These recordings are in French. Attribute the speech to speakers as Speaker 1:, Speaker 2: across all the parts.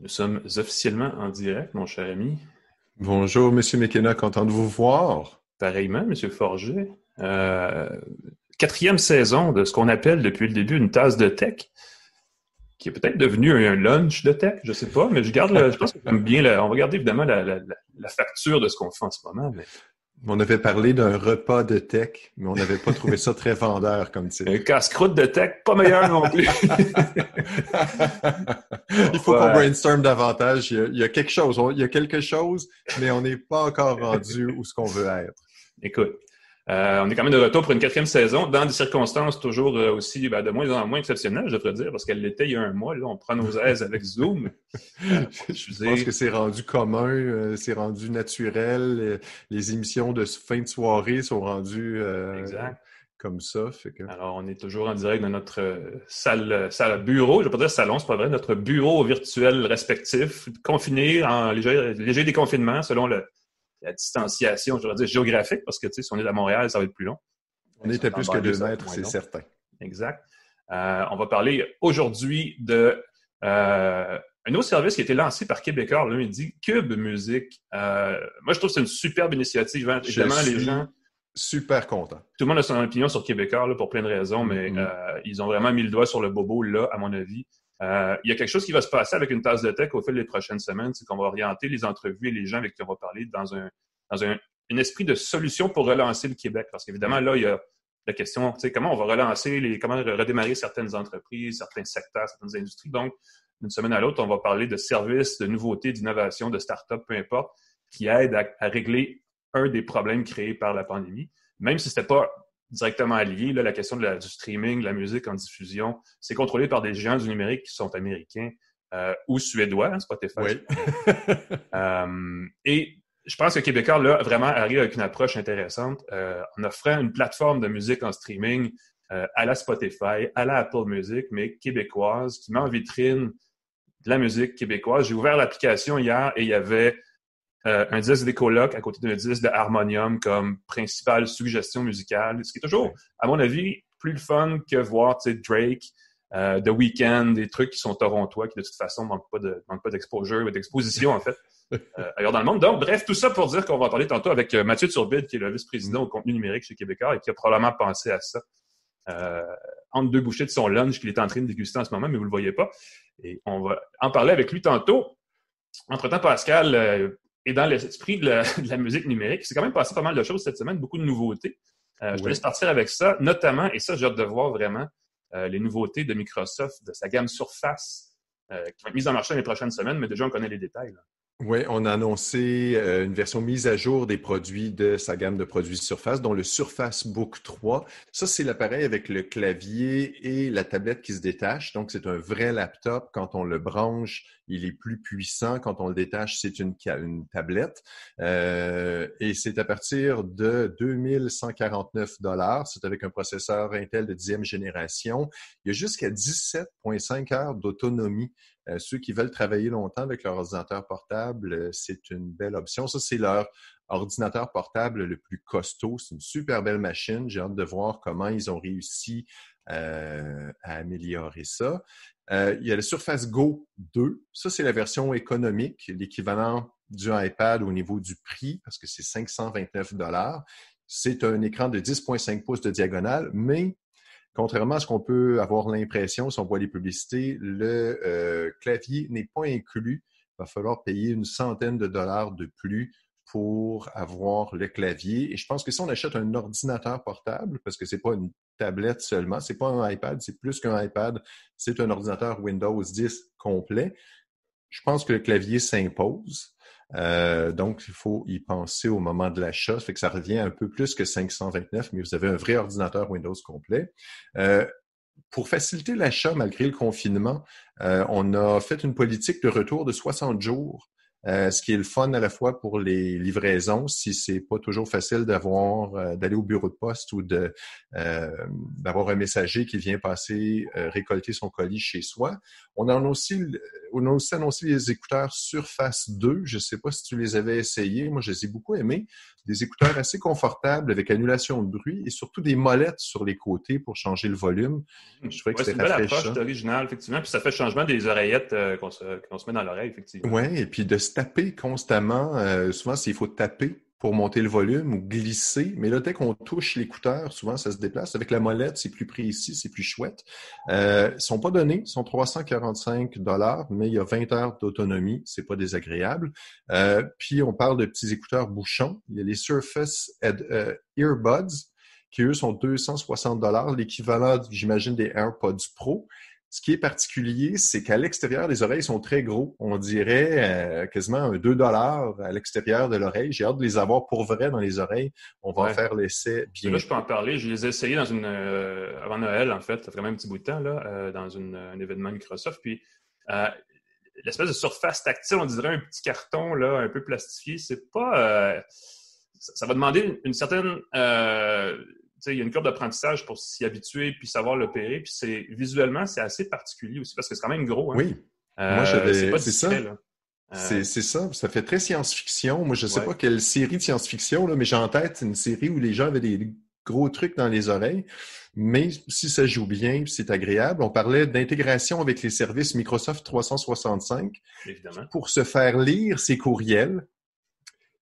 Speaker 1: Nous sommes officiellement en direct, mon cher ami.
Speaker 2: Bonjour, Monsieur McKenna, content de vous voir?
Speaker 1: Pareillement, Monsieur Forger. Euh, quatrième saison de ce qu'on appelle depuis le début une tasse de tech, qui est peut-être devenu un lunch de tech, je sais pas, mais je garde, je pense que j'aime bien. on va regarder évidemment la, facture de ce qu'on fait en ce moment. Mais...
Speaker 2: On avait parlé d'un repas de tech, mais on n'avait pas trouvé ça très vendeur comme titre.
Speaker 1: Un casse-croûte de tech, pas meilleur non plus.
Speaker 2: il faut qu'on brainstorm davantage. Il y, a, quelque chose, il y a quelque chose, mais on n'est pas encore rendu où ce qu'on veut être.
Speaker 1: Écoute, euh, on est quand même de retour pour une quatrième saison dans des circonstances toujours euh, aussi ben, de moins en moins exceptionnelles, je devrais dire, parce qu'elle l'était il y a un mois. Là, on prend nos aises avec Zoom.
Speaker 2: je pense que c'est rendu commun, euh, c'est rendu naturel. Les émissions de fin de soirée sont rendues comme ça.
Speaker 1: Alors, on est toujours en direct dans notre salle, salle bureau. Je ne vais pas dire salon, c'est pas vrai, notre bureau virtuel respectif, confiné en léger, léger déconfinement selon le, la distanciation, je voudrais dire géographique, parce que tu sais, si on est à Montréal, ça va être plus long.
Speaker 2: On était plus que deux mètres, c'est certain.
Speaker 1: Exact. Euh, on va parler aujourd'hui de euh, un autre service qui a été lancé par Québécois lundi, Cube Musique. Euh, moi, je trouve que c'est une superbe initiative. Hein. Évidemment, les gens.
Speaker 2: Super content.
Speaker 1: Tout le monde a son opinion sur Québécois là, pour plein de raisons, mais mm-hmm. ils ont vraiment mis le doigt sur le bobo là, à mon avis. Euh, il y a quelque chose qui va se passer avec une tasse de tech au fil des prochaines semaines, c'est qu'on va orienter les entrevues et les gens avec qui on va parler dans un, dans un, esprit de solution pour relancer le Québec. Parce qu'évidemment, là, il y a la question, tu sais, comment on va relancer, les, comment redémarrer certaines entreprises, certains secteurs, certaines industries. Donc, d'une semaine à l'autre, on va parler de services, de nouveautés, d'innovation, de start-up, peu importe, qui aident à, régler un des problèmes créés par la pandémie. Même si c'était pas directement lié. Là, la question de la, du streaming, de la musique en diffusion, c'est contrôlé par des géants du numérique qui sont américains euh, ou suédois, hein, Spotify.
Speaker 2: Oui.
Speaker 1: euh, et je pense que Québécois, là, vraiment arrive avec une approche intéressante euh, en offrant une plateforme de musique en streaming euh, à la Spotify, à la Apple Music, mais québécoise, qui met en vitrine de la musique québécoise. J'ai ouvert l'application hier et il y avait euh, un disque des colocs à côté d'un disque de harmonium comme principale suggestion musicale, ce qui est toujours, à mon avis, plus le fun que voir Drake, euh, The Weeknd, des trucs qui sont torontois, qui de toute façon manquent pas de manquent pas d'exposure ou d'exposition en fait euh, ailleurs dans le monde. Donc, bref, tout ça pour dire qu'on va en parler tantôt avec Mathieu Turbide, qui est le vice-président au contenu numérique chez Québécois et qui a probablement pensé à ça. Euh, entre deux bouchées de son lunch qu'il est en train de déguster en ce moment, mais vous le voyez pas. Et on va en parler avec lui tantôt. Entre-temps, Pascal, euh, et dans l'esprit de, la, musique numérique, c'est quand même passé pas mal de choses cette semaine, beaucoup de nouveautés. Euh, je te laisse partir avec ça, notamment, et ça, j'ai hâte de voir vraiment euh, les nouveautés de Microsoft, de sa gamme Surface, euh, qui va être mise en marché dans les prochaines semaines, mais déjà, on connaît les détails.
Speaker 2: Oui, on a annoncé euh, une version mise à jour des produits de sa gamme de produits Surface, dont le Surface Book 3. Ça, c'est l'appareil avec le clavier et la tablette qui se détachent. Donc, c'est un vrai laptop. Quand on le branche, il est plus puissant. Quand on le détache, c'est une, une, tablette. Euh, et c'est à partir de 2149 dollars. C'est avec un processeur Intel de dixième génération. Il y a jusqu'à 17,5 heures d'autonomie euh, ceux qui veulent travailler longtemps avec leur ordinateur portable, euh, c'est une belle option. Ça, c'est leur ordinateur portable le plus costaud. C'est une super belle machine. J'ai hâte de voir comment ils ont réussi euh, à améliorer ça. il y a le Surface Go 2. Ça, c'est la version économique, l'équivalent du iPad au niveau du prix, parce que c'est 529 dollars. C'est un écran de 10,5 pouces de diagonale, mais Contrairement à ce qu'on peut avoir l'impression si on voit les publicités, le euh, clavier n'est pas inclus. Il va falloir payer une centaine de dollars de plus pour avoir le clavier. Et je pense que si on achète un ordinateur portable, parce que c'est pas une tablette seulement, c'est pas un iPad, c'est plus qu'un iPad, c'est un ordinateur Windows 10 complet. Je pense que le clavier s'impose. Euh, donc, il faut y penser au moment de l'achat. Ça fait que ça revient un peu plus que 529, mais vous avez un vrai ordinateur Windows complet. Euh, pour faciliter l'achat malgré le confinement, euh, on a fait une politique de retour de 60 jours euh, ce qui est le fun à la fois pour les livraisons, si c'est pas toujours facile d'avoir euh, d'aller au bureau de poste ou de euh, d'avoir un messager qui vient passer récolter son colis chez soi. On a aussi on a aussi annoncé les écouteurs Surface 2. Je sais pas si tu les avais essayés. Moi, je les ai beaucoup aimés. des écouteurs assez confortables avec annulation de bruit et surtout des molettes sur les côtés pour changer le volume.
Speaker 1: Je trouvais que c'était une belle approche originale, effectivement. Puis ça fait changement des oreillettes euh, qu'on se, se, met dans l'oreille, effectivement.
Speaker 2: Oui, et puis de se taper constamment. Euh, souvent, il faut taper pour monter le volume ou glisser. Mais là, dès qu'on touche l'écouteur, souvent, ça se déplace. Avec la molette, c'est plus précis, c'est plus chouette. Euh, ils sont pas donnés, ils sont 345 dollars, mais il y a 20 heures d'autonomie. C'est pas désagréable. Euh, puis, on parle de petits écouteurs bouchons. Il y a les Surface euh, Earbuds qui, eux, sont 260 dollars, l'équivalent, j'imagine, des AirPods Pro. Ce qui est particulier, c'est qu'à l'extérieur, les oreilles sont très gros. On dirait euh, quasiment un 2 dollars à l'extérieur de l'oreille. J'ai hâte de les avoir pour vrai dans les oreilles. On va faire l'essai bien.
Speaker 1: Là, je peux en parler. Je les ai essayés dans une euh, avant Noël, en fait. Ça fait quand même un petit bout de temps, là, euh, dans une, un événement Microsoft. Puis l'espèce de surface tactile, on dirait un petit carton là, un peu plastifié. C'est pas. ça va demander une certaine il y a une courbe d'apprentissage pour s'y habituer puis savoir l'opérer. Puis c'est visuellement, c'est assez particulier aussi parce que c'est quand même gros. Hein.
Speaker 2: Oui. Euh, Moi. C'est ça. Euh, c'est ça. Ça fait très science-fiction. Moi, je ne sais pas quelle série de science-fiction, mais j'ai en tête une série où les gens avaient des gros trucs dans les oreilles. Mais si ça joue bien, c'est agréable. On parlait d'intégration avec les services Microsoft 365
Speaker 1: Évidemment.
Speaker 2: pour se faire lire ses courriels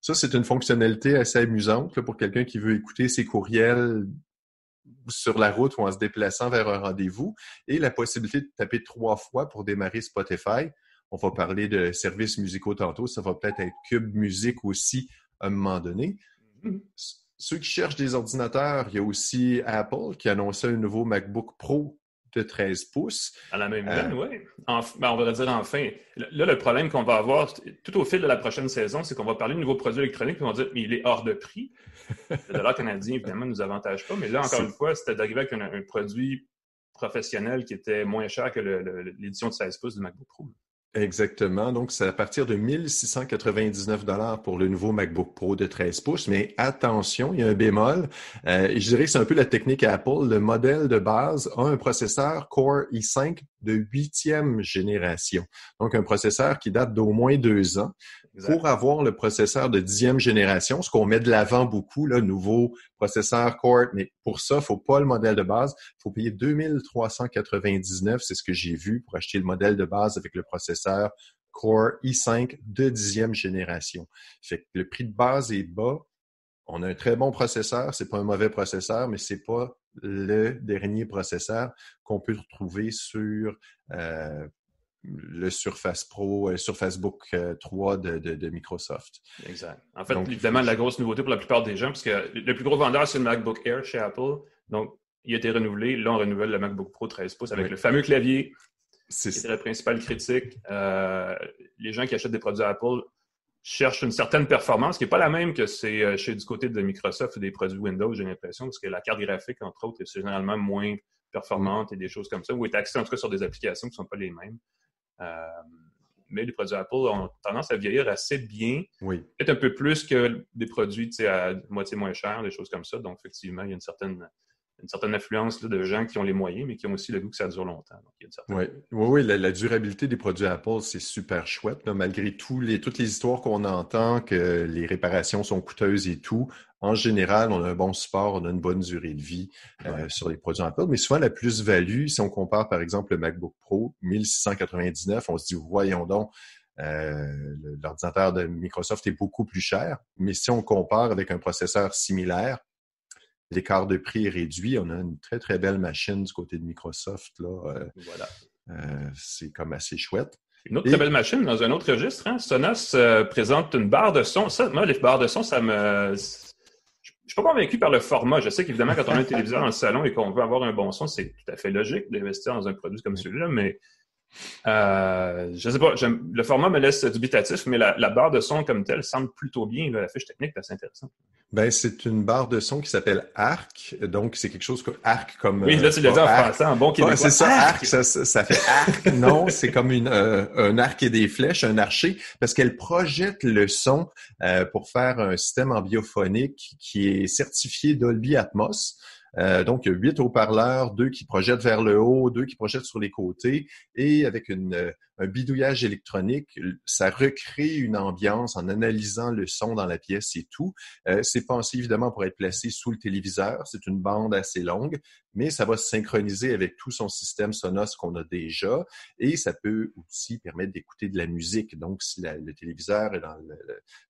Speaker 2: ça, c'est une fonctionnalité assez amusante pour quelqu'un qui veut écouter ses courriels sur la route ou en se déplaçant vers un rendez-vous et la possibilité de taper trois fois pour démarrer Spotify. On va parler de services musicaux tantôt. Ça va peut-être être Cube Musique aussi à un moment donné. Mm-hmm. Ceux qui cherchent des ordinateurs, il y a aussi Apple qui a annoncé un nouveau MacBook Pro de 13 pouces.
Speaker 1: À la même veine, euh, oui. Ben, on va dire enfin. Là, le problème qu'on va avoir tout au fil de la prochaine saison, c'est qu'on va parler de nouveaux produits électroniques, puis on va dire, mais il est hors de prix. le dollar canadien, évidemment, ne nous avantage pas. Mais là, encore une fois, c'était d'arriver avec un, produit professionnel qui était moins cher que l'édition de 16 pouces du MacBook Pro.
Speaker 2: Exactement. Donc, c'est à partir de 1699 dollars pour le nouveau MacBook Pro de 13 pouces. Mais attention, il y a un bémol. Euh, je dirais que c'est un peu la technique Apple. Le modèle de base a un processeur Core i5 de huitième génération. Donc, un processeur qui date d'au moins deux ans. Pour avoir le processeur de dixième génération, ce qu'on met de l'avant beaucoup, le nouveau processeur Core, mais pour ça, il faut pas le modèle de base. Il faut payer 2399, c'est ce que j'ai vu, pour acheter le modèle de base avec le processeur Core i5 de dixième génération. Fait que le prix de base est bas. On a un très bon processeur, c'est pas un mauvais processeur, mais c'est pas le dernier processeur qu'on peut retrouver sur euh, le Surface Pro, le euh, Surface Book 3 euh, de, Microsoft.
Speaker 1: Exact. En fait, évidemment, la grosse nouveauté pour la plupart des gens, parce que le plus gros vendeur, c'est le MacBook Air chez Apple. Donc, il a été renouvelé. Là, on renouvelle le MacBook Pro 13 pouces avec le fameux clavier. C'est la principale critique. Euh, les gens qui achètent des produits Apple cherchent une certaine performance qui n'est pas la même que c'est chez du côté de Microsoft ou des produits Windows, j'ai l'impression, parce que la carte graphique, entre autres, est généralement moins performante et des choses comme ça, ou est axée en tout cas sur des applications qui ne sont pas les mêmes. Euh, mais les produits Apple ont tendance à vieillir assez bien.
Speaker 2: Oui.
Speaker 1: Peut-être un peu plus que des produits à moitié moins cher, des choses comme ça. Donc, effectivement, il y a une certaine, une certaine influence de gens qui ont les moyens, mais qui ont aussi le goût que ça dure longtemps.
Speaker 2: Oui, oui, la, durabilité des produits Apple, c'est super chouette. malgré tous les, toutes les histoires qu'on entend, que les réparations sont coûteuses et tout, en général, on a un bon support, on a une bonne durée de vie euh, sur les produits Apple. Mais souvent, la plus-value, si on compare par exemple le MacBook Pro, 1699, on se dit, voyons donc, euh, l'ordinateur de Microsoft est beaucoup plus cher. Mais si on compare avec un processeur similaire, l'écart de prix est réduit. On a une très, très belle machine du côté de Microsoft. Là. Euh,
Speaker 1: voilà.
Speaker 2: c'est comme assez chouette.
Speaker 1: Une autre très belle machine dans un autre registre. Hein? Sonos présente une barre de son. Ça, moi, les barres de son, ça me je suis pas convaincu par le format. Je sais qu'évidemment, quand on a un téléviseur dans le salon et qu'on veut avoir un bon son, c'est tout à fait logique d'investir dans un produit comme celui-là, mais euh, je sais pas, le format me laisse dubitatif, mais la, barre de son comme telle semble plutôt bien. la fiche technique est assez intéressante.
Speaker 2: Ben, c'est une barre de son qui s'appelle ARC. Donc, c'est quelque chose que ARC comme.
Speaker 1: Oui, là, tu l'as dit en français, en bon québécois.
Speaker 2: c'est ça, ARC, ça, ça, fait ARC. non, c'est comme une, euh, un arc et des flèches, un archer, parce qu'elle projette le son euh, pour faire un système ambiophonique qui est certifié Dolby Atmos. Euh, donc, huit haut-parleurs, deux qui projettent vers le haut, deux qui projettent sur les côtés, et avec une, un bidouillage électronique, ça recrée une ambiance en analysant le son dans la pièce et tout. Euh, c'est pensé évidemment pour être placé sous le téléviseur. C'est une bande assez longue, mais ça va se synchroniser avec tout son système Sonos qu'on a déjà, et ça peut aussi permettre d'écouter de la musique. Donc, si le téléviseur est dans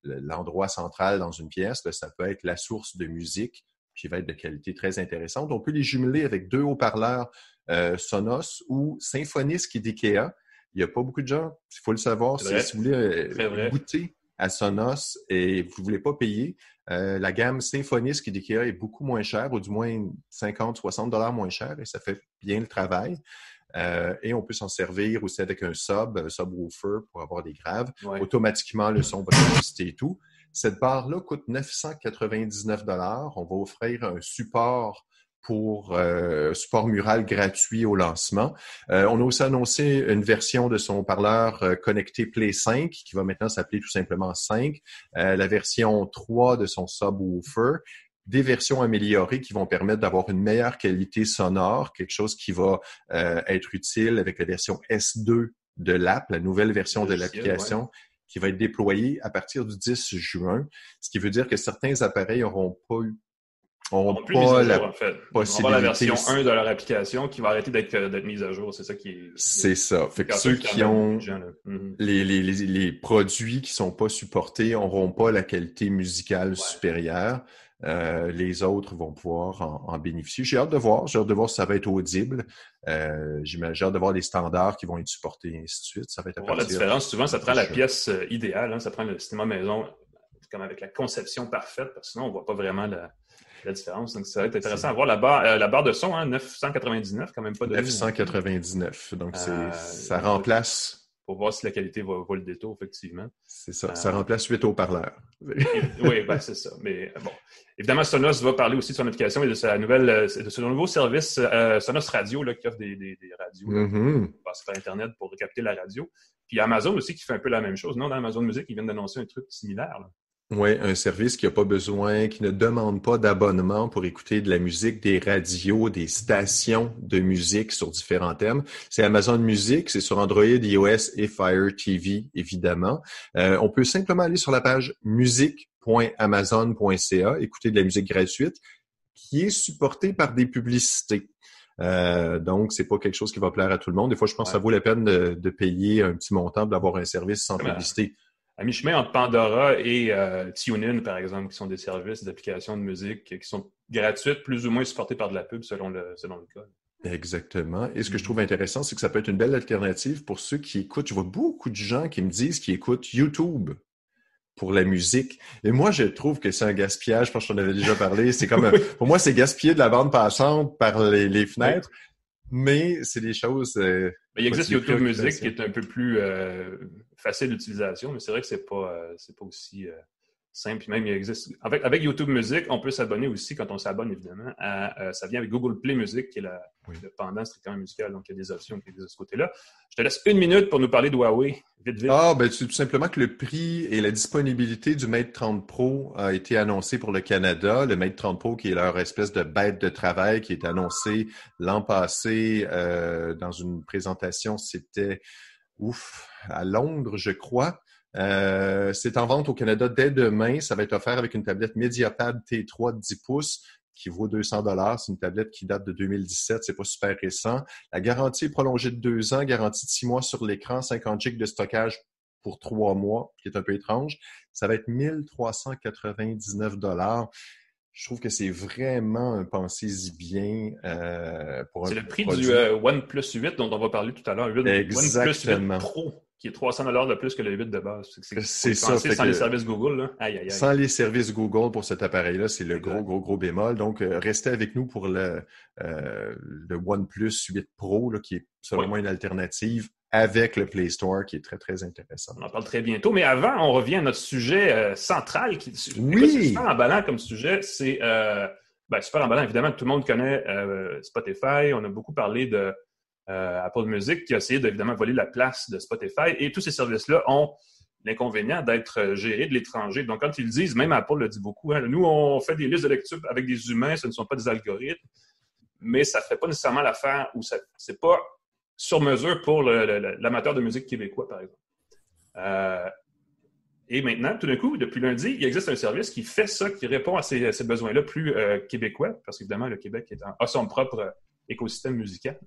Speaker 2: l'endroit central dans une pièce, ben, ça peut être la source de musique qui va être de qualité très intéressante. On peut les jumeler avec deux haut-parleurs euh, Sonos ou Symphonisk d'IKEA. Il n'y a pas beaucoup de gens, il faut le savoir, si, vous voulez euh, goûter à Sonos et vous ne voulez pas payer, euh, la gamme Symphonisk d'IKEA est beaucoup moins chère, ou du moins 50-60 dollars moins cher, et ça fait bien le travail. et on peut s'en servir aussi avec un sub, un subwoofer pour avoir des graves. Automatiquement, le son va s'ajuster et tout. Cette barre-là coûte 999 On va offrir un support pour euh, support mural gratuit au lancement. Euh, on a aussi annoncé une version de son parleur euh, connecté Play 5 qui va maintenant s'appeler tout simplement 5, la version 3 de son subwoofer, des versions améliorées qui vont permettre d'avoir une meilleure qualité sonore, quelque chose qui va être utile avec la version S2 de l'app, la nouvelle version de l'application qui va être déployé à partir du 10 juin, ce qui veut dire que certains appareils n'auront pas eu
Speaker 1: pas la en fait. possibilité. la version 1 de leur application qui va arrêter d'être mise à jour. C'est ça qui est.
Speaker 2: C'est ça. Fait que ceux qui ont mhm. les, les, les, les, produits qui sont pas supportés n'auront pas la qualité musicale supérieure. Euh, les autres vont pouvoir en, bénéficier. J'ai hâte de voir. J'ai hâte de voir si ça va être audible. Euh, J'ai hâte de voir les standards qui vont être supportés et ainsi de suite. Ça va être
Speaker 1: à La différence, souvent, ça prend la pièce euh, idéale. Hein. ça prend le cinéma maison comme avec la conception parfaite, parce que sinon, on ne voit pas vraiment la, différence. Donc, ça va être intéressant à voir. La barre, euh, la barre de son, hein, 999, quand même pas de
Speaker 2: 999. Donc, ça remplace
Speaker 1: pour voir si la qualité va, le détour, effectivement.
Speaker 2: C'est ça. Ça remplace 8 haut-parleurs.
Speaker 1: oui, ben, c'est ça. Mais bon. Évidemment, Sonos va parler aussi de son application et de sa nouvelle, euh, de son nouveau service euh, Sonos Radio, là, qui offre des, des, radios. Mm par Internet pour capter la radio. Puis Amazon aussi qui fait un peu la même chose. Non, dans Amazon Music, ils viennent d'annoncer un truc similaire. Là.
Speaker 2: Oui, un service qui n'a pas besoin, qui ne demande pas d'abonnement pour écouter de la musique, des radios, des stations de musique sur différents thèmes. C'est Amazon Music, c'est sur Android, iOS et Fire TV, évidemment. Euh, on peut simplement aller sur la page musique.amazon.ca, écouter de la musique gratuite, qui est supportée par des publicités. Euh, donc, c'est pas quelque chose qui va plaire à tout le monde. Des fois, je pense que ça vaut la peine de, de payer un petit montant d'avoir un service sans publicité
Speaker 1: à mi-chemin entre Pandora et euh, TuneIn, par exemple, qui sont des services d'application de musique qui sont gratuites, plus ou moins supportées par de la pub selon le, selon le cas.
Speaker 2: Exactement. Et ce que je trouve intéressant, c'est que ça peut être une belle alternative pour ceux qui écoutent. Je vois beaucoup de gens qui me disent qu'ils écoutent YouTube pour la musique. Et moi, je trouve que c'est un gaspillage, parce que j'en avais déjà parlé. C'est comme, pour moi, c'est gaspiller de la bande passante par les, fenêtres. Mais c'est des choses. Euh,
Speaker 1: il existe YouTube Music qui est un peu plus euh, facile d'utilisation, mais c'est vrai que c'est pas, euh, c'est pas aussi euh, simple. même, il existe. Avec, avec YouTube Music, on peut s'abonner aussi quand on s'abonne, évidemment. À, ça vient avec Google Play Music, qui est la, le pendant strictement musical. Donc, il y a des options qui existent de ce côté-là. Je te laisse une minute pour nous parler de Huawei. Vite, vite.
Speaker 2: Ah, ben, tout simplement que le prix et la disponibilité du Mate 30 Pro a été annoncé pour le Canada. Le Mate 30 Pro, qui est leur espèce de bête de travail, qui est annoncé l'an passé euh, dans une présentation, c'était ouf, à Londres, je crois. Euh, c'est en vente au Canada dès demain. Ça va être offert avec une tablette Mediapad T3 de 10 pouces qui vaut 200 dollars. C'est une tablette qui date de 2017. C'est pas super récent. La garantie est prolongée de deux ans, garantie de six mois sur l'écran, 50 GB de stockage pour trois mois, qui est un peu étrange. Ça va être 1399 dollars. Je trouve que c'est vraiment un pensez-y bien
Speaker 1: euh, pour C'est le prix du euh, OnePlus 8 dont on va parler tout à l'heure.
Speaker 2: Exactement.
Speaker 1: OnePlus 8 Pro qui est 300 de plus que le 8 de base. C'est ça. Sans les services Google. Là. Aïe, aïe, aïe.
Speaker 2: Sans les services Google pour cet appareil-là, c'est le gros, gros, gros bémol. Donc, euh, restez avec nous pour le, euh, le OnePlus 8 Pro, là, qui est selon moi une alternative avec le Play Store qui est très, très intéressant.
Speaker 1: On en parle très bientôt. Mais avant, on revient à notre sujet euh, central. Qui,
Speaker 2: oui!
Speaker 1: C'est super emballant comme sujet. C'est euh, ben, super emballant. Évidemment, tout le monde connaît euh, Spotify. On a beaucoup parlé de euh, Apple Music qui a essayé d'évidemment voler la place de Spotify. Et tous ces services-là ont l'inconvénient d'être géré de l'étranger. Donc, quand ils disent, même Apple le dit beaucoup, hein, nous, on fait des listes de lecture avec des humains, ce ne sont pas des algorithmes, mais ça ne fait pas nécessairement l'affaire où ce n'est pas sur mesure pour l'amateur de musique québécois, par exemple. Euh, et maintenant, tout d'un coup, depuis lundi, il existe un service qui fait ça, qui répond à ces, besoins-là plus euh, québécois, parce qu'évidemment, le Québec a son propre écosystème musical.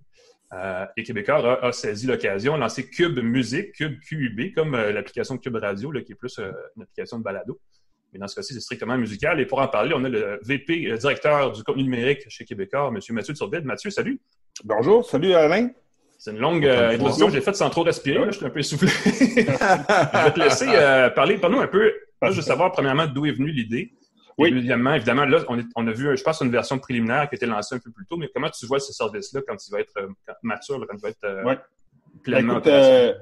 Speaker 1: Euh, et Québécois a, saisi l'occasion, lancé Cube Musique, Cube QUB, comme euh, l'application Cube Radio, qui est plus une application de balado. Mais dans ce cas-ci, c'est strictement musical. Et pour en parler, on a le VP, directeur du contenu numérique chez Québécois, M. Mathieu Turbide. Mathieu, salut.
Speaker 3: Bonjour, salut Alain.
Speaker 1: C'est une longue euh, introduction que j'ai faite sans trop respirer. je suis un peu essoufflé. je vais te laisser euh, parler. Parle-nous un peu. je veux savoir, premièrement, d'où est venue l'idée. Oui. Évidemment, évidemment, là, on, a vu, je pense, une version préliminaire qui a été lancée un peu plus tôt, mais comment tu vois ce service-là quand il va être euh, mature, quand il va être
Speaker 3: pleinement ben,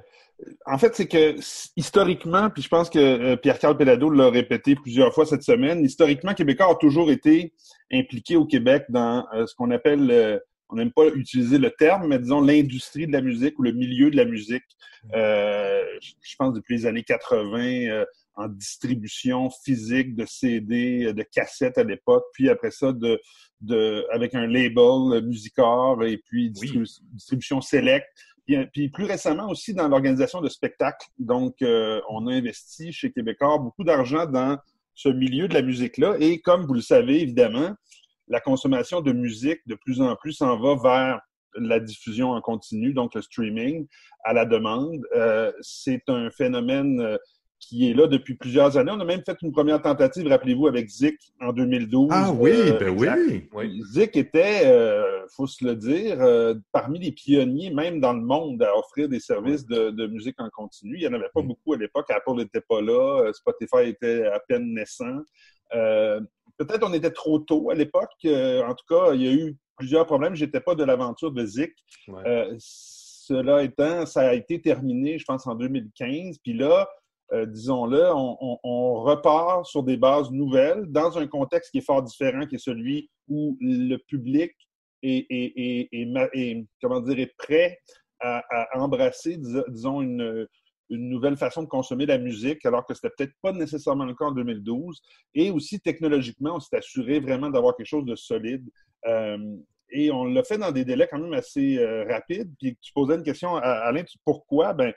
Speaker 3: En fait, c'est que historiquement, puis je pense que Pierre-Carl Pellado l'a répété plusieurs fois cette semaine, historiquement, Québécois a toujours été impliqué au Québec dans ce qu'on appelle on n'aime pas utiliser le terme, mais disons l'industrie de la musique ou le milieu de la musique. Mm. Euh, je pense depuis les années 80, euh, en distribution physique de CD, euh, de cassettes à l'époque, puis après ça de, de avec un label Musicor et puis distribution select. Puis, plus récemment aussi dans l'organisation de spectacles. Donc, on a investi chez Québécois beaucoup d'argent dans ce milieu de la musique-là. Et comme vous le savez, évidemment, la consommation de musique de plus en plus s'en va vers la diffusion en continu, donc le streaming à la demande. Euh, c'est un phénomène euh, qui est là depuis plusieurs années. On a même fait une première tentative, rappelez-vous, avec Zik en 2012.
Speaker 2: Ah oui, euh, ben
Speaker 3: oui. Zik était, il faut se le dire, parmi les pionniers, même dans le monde, à offrir des services de, de musique en continu. Il n'y en avait pas beaucoup à l'époque. Apple n'était pas là. Spotify était à peine naissant. Peut-être on était trop tôt à l'époque. Euh, en tout cas, il y a eu plusieurs problèmes. Je n'étais pas de l'aventure de Zik. Euh, cela étant, ça a été terminé, je pense, en 2015. Puis là, euh, disons-le, on, repart sur des bases nouvelles dans un contexte qui est fort différent, qui est celui où le public est, comment dire, prêt à, à embrasser, disons, une, une nouvelle façon de consommer la musique, alors que c'était peut-être pas nécessairement le cas en 2012. Et aussi, technologiquement, on s'est assuré vraiment d'avoir quelque chose de solide. Euh, et on l'a fait dans des délais quand même assez euh, rapides. Puis tu posais une question à Alain, pourquoi? Ben,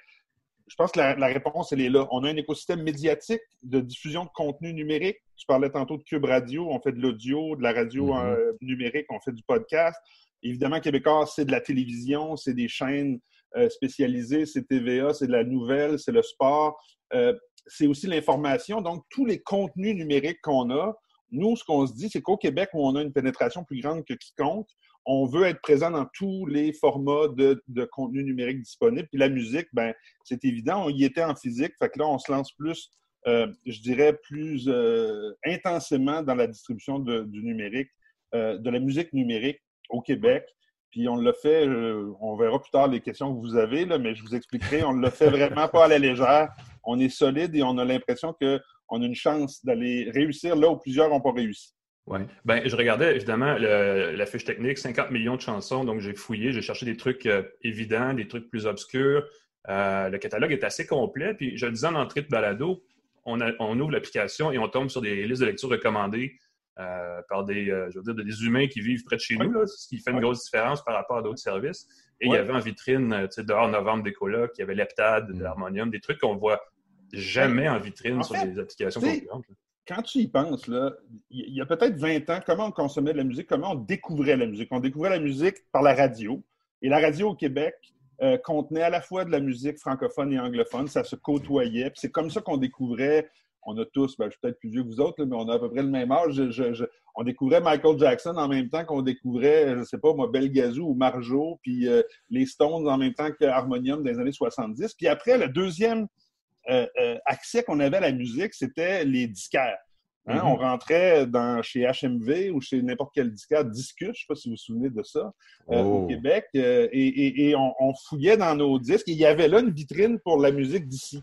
Speaker 3: je pense que la, réponse, elle est là. On a un écosystème médiatique de diffusion de contenu numérique. Tu parlais tantôt de Cube Radio, on fait de l'audio, de la radio mm-hmm. euh, numérique, on fait du podcast. Évidemment, Québécois, c'est de la télévision, c'est des chaînes euh, spécialisé, c'est TVA, c'est de la nouvelle, c'est le sport, euh, c'est aussi l'information. Donc, tous les contenus numériques qu'on a, nous, ce qu'on se dit, c'est qu'au Québec, où on a une pénétration plus grande que quiconque, on veut être présent dans tous les formats de, de contenu numérique disponibles. Puis la musique, ben, c'est évident, on y était en physique, fait que là, on se lance plus, euh, je dirais, plus intensément dans la distribution du numérique, de la musique numérique au Québec. Puis on l'a fait, euh, on verra plus tard les questions que vous avez, là, mais je vous expliquerai, on l'a fait vraiment pas à la légère. On est solide et on a l'impression qu'on a une chance d'aller réussir là où plusieurs n'ont pas réussi.
Speaker 1: Oui. Ben, je regardais évidemment la fiche technique, 50 millions de chansons, donc j'ai fouillé, j'ai cherché des trucs euh, évidents, des trucs plus obscurs. Euh, le catalogue est assez complet. Puis je le disais en entrée de balado, on, on ouvre l'application et on tombe sur des listes de lecture recommandées euh, par des, euh, je veux dire, des humains qui vivent près de chez nous, ce qui fait une grosse différence par rapport à d'autres services. Et il y avait en vitrine, euh, tu sais, dehors novembre des colocs, il y avait l'Eptad, mm. l'Harmonium, des trucs qu'on voit jamais en vitrine sur des applications concurrentes.
Speaker 3: Quand tu y penses, là, il y a peut-être 20 ans, comment on consommait de la musique, comment on découvrait la musique? On découvrait la musique par la radio. Et la radio au Québec contenait à la fois de la musique francophone et anglophone. Ça se côtoyait. C'est comme ça qu'on découvrait on a tous, ben, je suis peut-être plus vieux que vous autres, mais on a à peu près le même âge. on découvrait Michael Jackson en même temps qu'on découvrait, je ne sais pas, moi, Belgazou ou Marjo, puis euh, les Stones en même temps qu'Harmonium dans les années 70. Puis après, le deuxième euh, euh, accès qu'on avait à la musique, c'était les disquaires. Hein. Mm-hmm. On rentrait dans, chez HMV ou chez n'importe quel disquaire, Discus, je ne sais pas si vous vous souvenez de ça, au oh. Québec, et, on, fouillait dans nos disques. il y avait là une vitrine pour la musique d'ici.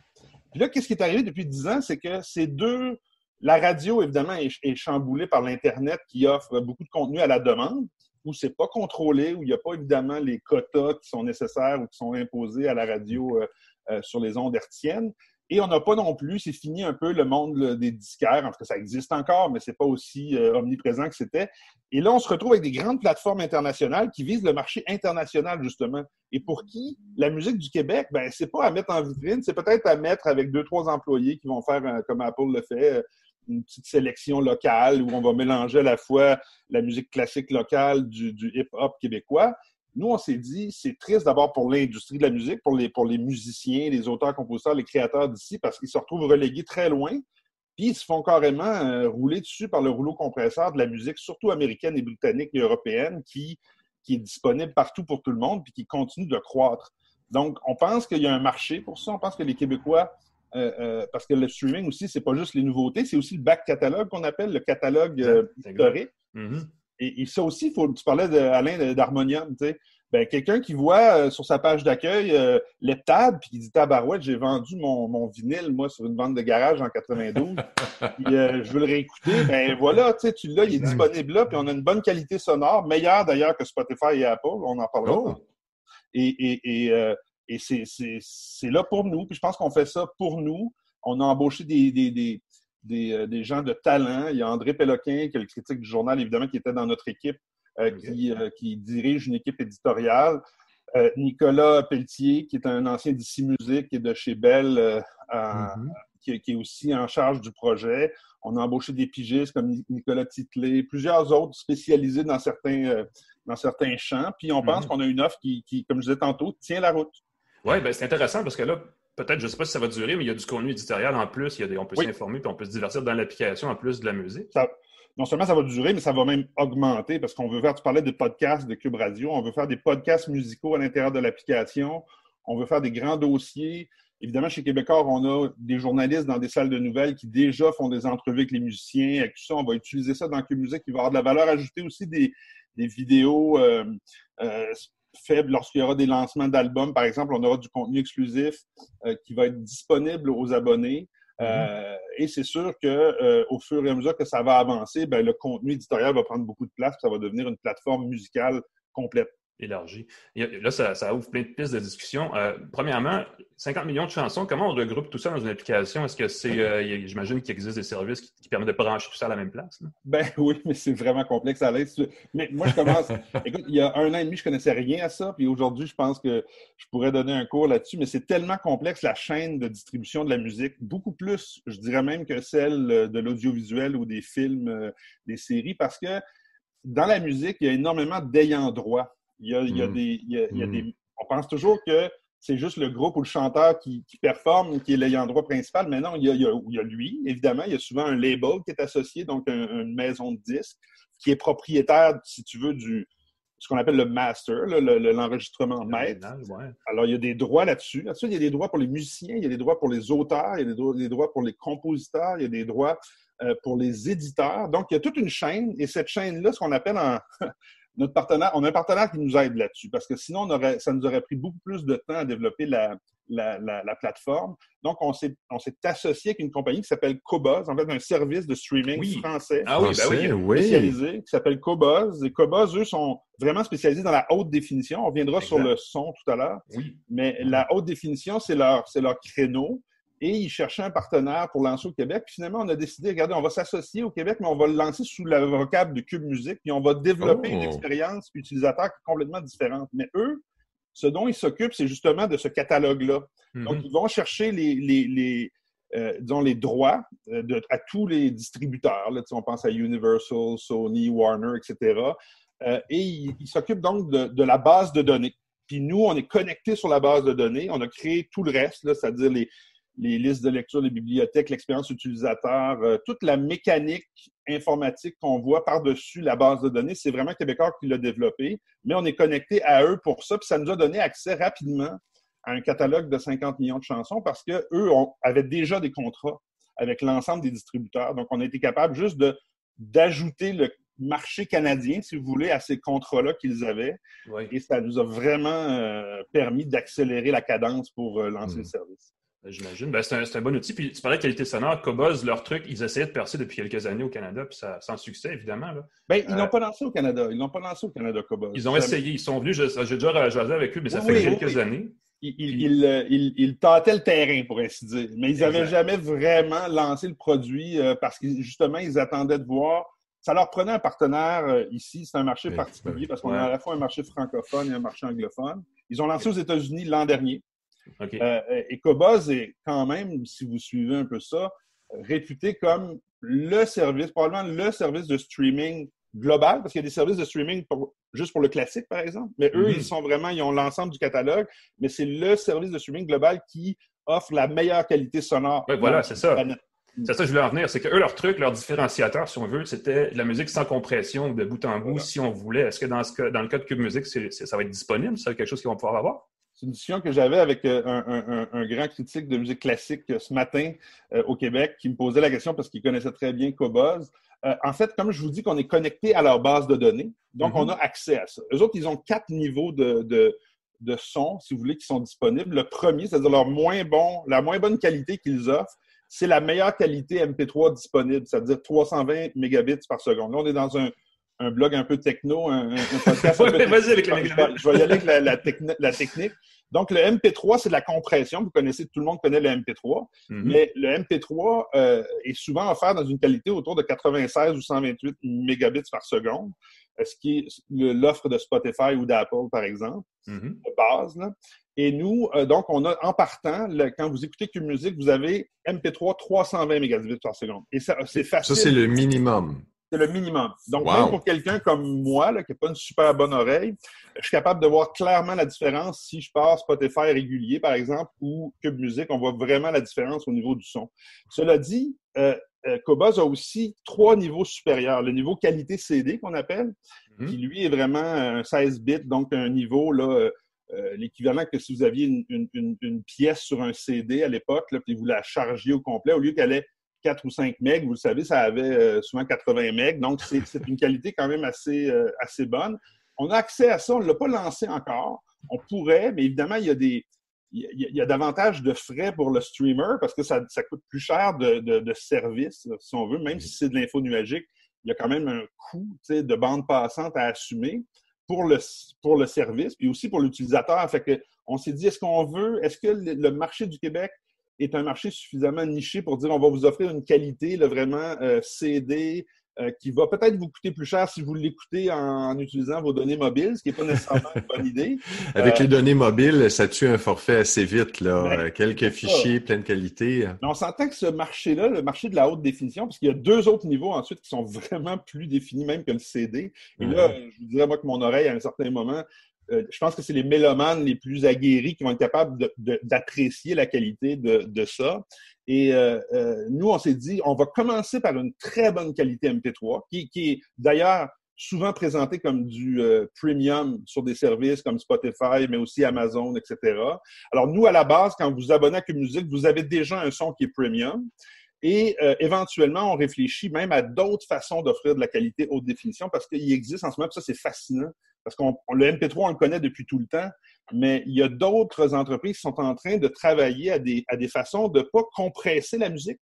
Speaker 3: Puis là, qu'est-ce qui est arrivé depuis dix ans, c'est que ces deux, la radio, évidemment, est, chamboulée par l'Internet qui offre beaucoup de contenu à la demande, où c'est pas contrôlé, où il n'y a pas évidemment les quotas qui sont nécessaires ou qui sont imposés à la radio euh, euh, sur les ondes hertziennes. Et on n'a pas non plus, c'est fini un peu le monde des disquaires, en tout cas ça existe encore, mais c'est pas aussi euh, omniprésent que c'était. Et là, on se retrouve avec des grandes plateformes internationales qui visent le marché international, justement. Et pour qui? La musique du Québec, ben c'est pas à mettre en vitrine, c'est peut-être à mettre avec deux, trois employés qui vont faire, euh, comme Apple le fait, euh, une petite sélection locale où on va mélanger à la fois la musique classique locale du, du hip-hop québécois, nous, on s'est dit, c'est triste d'abord pour l'industrie de la musique, pour les, pour les musiciens, les auteurs, compositeurs, les créateurs d'ici, parce qu'ils se retrouvent relégués très loin, puis ils se font carrément euh, rouler dessus par le rouleau compresseur de la musique, surtout américaine et britannique et européenne, qui, qui est disponible partout pour tout le monde, puis qui continue de croître. Donc, on pense qu'il y a un marché pour ça. On pense que les Québécois, euh, euh, parce que le streaming aussi, c'est pas juste les nouveautés, c'est aussi le back catalogue qu'on appelle le catalogue historique. Mm-hmm. Et, ça aussi, faut, tu parlais de, Alain d'harmonium, tu sais. Ben, quelqu'un qui voit euh, sur sa page d'accueil euh, l'heptade, puis qui dit Tabarouette, j'ai vendu mon, mon, vinyle, moi, sur une vente de garage en 92, puis euh, je veux le réécouter. Ben voilà, tu sais, tu l'as, il est disponible là, puis on a une bonne qualité sonore, meilleure d'ailleurs que Spotify et Apple, on en parlera. Oh. Et, et, et, et c'est là pour nous, puis je pense qu'on fait ça pour nous. On a embauché des, des, des euh, des, gens de talent. Il y a André Péloquin, qui est le critique du journal, évidemment, qui était dans notre équipe, euh, euh, qui, dirige une équipe éditoriale. Nicolas Pelletier, qui est un ancien d'ici Musique et de chez Bell, mm-hmm. qui, est aussi en charge du projet. On a embauché des pigistes comme Nicolas Titlé, plusieurs autres spécialisés dans certains, dans certains champs. Puis on pense mm-hmm. qu'on a une offre qui, comme je disais tantôt, tient la route.
Speaker 1: Oui, ben c'est intéressant parce que là, peut-être, je ne sais pas si ça va durer, mais il y a du contenu éditorial en plus. Il y a on peut s'informer puis on peut se divertir dans l'application en plus de la musique.
Speaker 3: non seulement ça va durer, mais ça va même augmenter parce qu'on veut faire, tu parlais de podcasts de Cube Radio, on veut faire des podcasts musicaux à l'intérieur de l'application, on veut faire des grands dossiers. Évidemment, chez Québécois, on a des journalistes dans des salles de nouvelles qui déjà font des entrevues avec les musiciens. Avec tout ça, on va utiliser ça dans Cube Musique. Il va y avoir de la valeur ajoutée aussi des, vidéos euh, euh, faible lorsqu'il y aura des lancements d'albums. Par exemple, on aura du contenu exclusif euh, qui va être disponible aux abonnés. Euh, et c'est sûr que euh, au fur et à mesure que ça va avancer, ben, le contenu éditorial va prendre beaucoup de place, ça va devenir une plateforme musicale complète
Speaker 1: élargi. là, ça, ouvre plein de pistes de discussion. Euh, premièrement, 50 millions de chansons, comment on regroupe tout ça dans une application? Est-ce que c'est, euh, j'imagine qu'il existe des services qui, permettent de brancher tout ça à la même place?
Speaker 3: Ben oui, mais c'est vraiment complexe à l'aise. Mais moi, je commence, écoute, il y a un an et demi, je connaissais rien à ça, puis aujourd'hui, je pense que je pourrais donner un cours là-dessus, mais c'est tellement complexe, la chaîne de distribution de la musique, beaucoup plus, je dirais même que celle de l'audiovisuel ou des films, euh, des séries, parce que dans la musique, il y a énormément d'ayants droit. Il y a, il y a, mm. des, il y a, il y a mm. des, on pense toujours que c'est juste le groupe ou le chanteur qui, qui performe, qui est l'ayant droit principal, mais non, il y, a, il, y a, lui, évidemment. Il y a souvent un label qui est associé, donc une maison de disques, qui est propriétaire, si tu veux, du ce qu'on appelle le master, l'enregistrement maître. Alors, il y a des droits là-dessus. Là-dessus, il y a des droits pour les musiciens, il y a des droits pour les auteurs, il y a des droits, pour les compositeurs, il y a des droits euh, pour les éditeurs. Donc, il y a toute une chaîne, et cette chaîne-là, ce qu'on appelle en, notre partenaire, on a un partenaire qui nous aide là-dessus parce que sinon, on aurait, ça nous aurait pris beaucoup plus de temps à développer la, la, la, plateforme. Donc, on s'est, on s'est associé avec une compagnie qui s'appelle Cobuzz, en fait, un service de streaming français
Speaker 1: ah oui, ben oui,
Speaker 3: spécialisé qui s'appelle Cobuzz. Et Cobuzz, eux, sont vraiment spécialisés dans la haute définition. On reviendra sur le son tout à l'heure.
Speaker 1: Oui.
Speaker 3: Mais la haute définition, c'est leur, c'est leur créneau et ils cherchaient un partenaire pour lancer au Québec. Puis finalement, on a décidé, regardez, on va s'associer au Québec, mais on va le lancer sous le vocable de Cube Musique, puis on va développer une oh. expérience utilisateur complètement différente. Mais eux, ce dont ils s'occupent, c'est justement de ce catalogue-là. Mm-hmm. Donc, ils vont chercher les, les, les euh, disons, les droits euh, de, à tous les distributeurs. Là, on pense à Universal, Sony, Warner, etc. Euh, et ils s'occupent donc de, de, la base de données. Puis nous, on est connectés sur la base de données. On a créé tout le reste, c'est-à-dire les, les listes de lecture, les bibliothèques, l'expérience utilisateur, euh, toute la mécanique informatique qu'on voit par-dessus la base de données, c'est vraiment Québécois qui l'a développé, mais on est connecté à eux pour ça, puis ça nous a donné accès rapidement à un catalogue de 50 millions de chansons parce qu'eux avaient déjà des contrats avec l'ensemble des distributeurs. Donc, on a été capable juste de d'ajouter le marché canadien, si vous voulez, à ces contrats-là qu'ils avaient. Et ça nous a vraiment euh, permis d'accélérer la cadence pour euh, lancer le hmm. service.
Speaker 1: Ben, j'imagine. Ben, c'est un, bon outil. Puis tu parlais de qualité sonore. Cobuzz, leur truc, ils essayaient de percer depuis quelques années au Canada, puis ça, sans succès, évidemment. Là.
Speaker 3: Ben, ils n'ont euh, pas lancé au Canada. Ils n'ont pas lancé au Canada, Cobuzz.
Speaker 1: Ils ont essayé. Ils sont venus, j'ai déjà jasé avec eux, mais ça fait quelques années.
Speaker 3: ils, il, tâtaient le terrain, pour ainsi dire. Mais ils n'avaient jamais vraiment lancé le produit parce que justement, ils attendaient de voir. Ça leur prenait un partenaire ici. C'est un marché particulier parce qu'on a à la fois un marché francophone et un marché anglophone. Ils ont lancé aux États-Unis l'an dernier. Et Cobuz est quand même, si vous suivez un peu ça, réputé comme le service, probablement le service de streaming global, parce qu'il y a des services de streaming juste pour le classique, par exemple. Mais eux, ils mhm. sont vraiment, ils ont l'ensemble du catalogue, mais c'est le service de streaming global qui offre la meilleure qualité sonore.
Speaker 1: Oui, voilà, c'est ça. C'est ça que je voulais en venir. C'est que eux, leur truc, leur différenciateur, si on veut, c'était la musique sans compression de bout en bout, si on voulait. Est-ce que dans, ce dans le cas de Cube Music, ça va être disponible? C'est quelque chose qu'ils vont pouvoir avoir?
Speaker 3: C'est une discussion que j'avais avec euh, un, grand critique de musique classique euh, ce matin euh, au Québec qui me posait la question parce qu'il connaissait très bien Cobuzz. en fait, comme je vous dis qu'on est connecté à leur base de données, donc on mm-hmm. a accès à ça. Eux autres, ils ont quatre niveaux de, de, son, si vous voulez, qui sont disponibles. Le premier, c'est-à-dire leur moins bon, la moins bonne qualité qu'ils offrent, c'est la meilleure qualité MP3 disponible, c'est-à-dire 320 mégabits par seconde. Là, on est dans un, un blog un peu techno, un,
Speaker 1: podcast. Vas-y avec la
Speaker 3: Je vais y aller avec la, la, technique. Donc, le MP3, c'est de la compression. Vous connaissez, tout le monde connaît le MP3. Mm-hmm. Mais le MP3 euh, est souvent offert dans une qualité autour de 96 ou 128 mégabits par seconde, ce qui est l'offre de Spotify ou d'Apple, par exemple, mm-hmm. de base. Là. Et nous, euh, donc, on a en partant, quand vous écoutez Cube Music, vous avez MP3 320 mégabits par seconde. Et ça, c'est facile.
Speaker 2: Ça, c'est le minimum.
Speaker 3: C'est le minimum. Donc, même pour quelqu'un comme moi, là, qui n'a pas une super bonne oreille, je suis capable de voir clairement la différence si je passe Spotify régulier, par exemple, ou Cube Music. On voit vraiment la différence au niveau du son. Cela dit, euh, euh a aussi trois niveaux supérieurs. Le niveau qualité CD qu'on appelle, mm-hmm. qui lui est vraiment un 16 bits, donc un niveau là, euh, euh, l'équivalent que si vous aviez une, une, une, pièce sur un CD à l'époque, puis vous la chargiez au complet, au lieu qu'elle ait 4 ou 5 MB. Vous le savez, ça avait euh, souvent 80 MB. Donc, c'est une qualité quand même assez, euh, assez bonne. On a accès à ça. On ne l'a pas lancé encore. On pourrait, mais évidemment, il y a des. Il y, a, davantage de frais pour le streamer parce que ça, ça coûte plus cher de, de, service, si on veut, même si c'est de l'info nuagique, il y a quand même un coût de bande passante à assumer pour le, pour le service, puis aussi pour l'utilisateur. Que on s'est dit, est-ce qu'on veut, est-ce que le marché du Québec est un marché suffisamment niché pour dire on va vous offrir une qualité là, vraiment euh, CD euh, qui va peut-être vous coûter plus cher si vous l'écoutez en, utilisant vos données mobiles, ce qui n'est pas nécessairement une bonne idée.
Speaker 2: Avec les euh, données mobiles, ça tue un forfait assez vite. Là. Ben, Quelques fichiers, pleine qualité.
Speaker 3: Mais on s'entend que ce marché-là, le marché de la haute définition, parce qu'il y a deux autres niveaux ensuite qui sont vraiment plus définis même que le CD. Et là, je vous dirais moi que mon oreille, à un certain moment, euh, je pense que c'est les mélomanes les plus aguerris qui vont être capables d'apprécier la qualité de, ça. Et euh, euh, nous, on s'est dit, on va commencer par une très bonne qualité MP3, qui, est d'ailleurs souvent présenté comme du premium sur des services comme Spotify, mais aussi Amazon, etc. Alors nous, à la base, quand vous abonnez à Music, vous avez déjà un son qui est premium. Et éventuellement, on réfléchit même à d'autres façons d'offrir de la qualité haute définition parce qu'il existe en ce moment, ça c'est fascinant, parce que le MP3, on le connaît depuis tout le temps, mais il y a d'autres entreprises qui sont en train de travailler à des, façons de ne pas compresser la musique,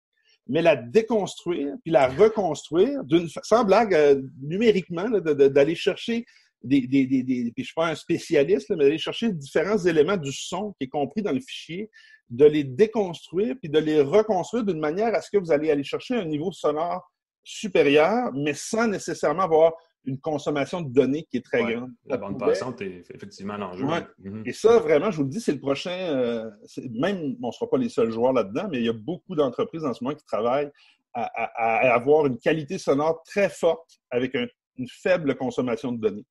Speaker 3: mais la déconstruire, puis la reconstruire, sans blague, euh, numériquement, d'aller chercher des, des, des, des, puis je suis pas un spécialiste, mais d'aller chercher différents éléments du son qui est compris dans le fichier, de les déconstruire, puis de les reconstruire d'une manière à ce que vous allez aller chercher un niveau sonore supérieur, mais sans nécessairement avoir une consommation de données qui est très grande.
Speaker 1: La bande passante est effectivement l'enjeu.
Speaker 3: Mhm. Et ça, vraiment, je vous le dis, c'est le prochain. Euh, même, on ne sera pas les seuls joueurs là-dedans, mais il y a beaucoup d'entreprises en ce moment qui travaillent à, avoir une qualité sonore très forte avec une faible consommation de données.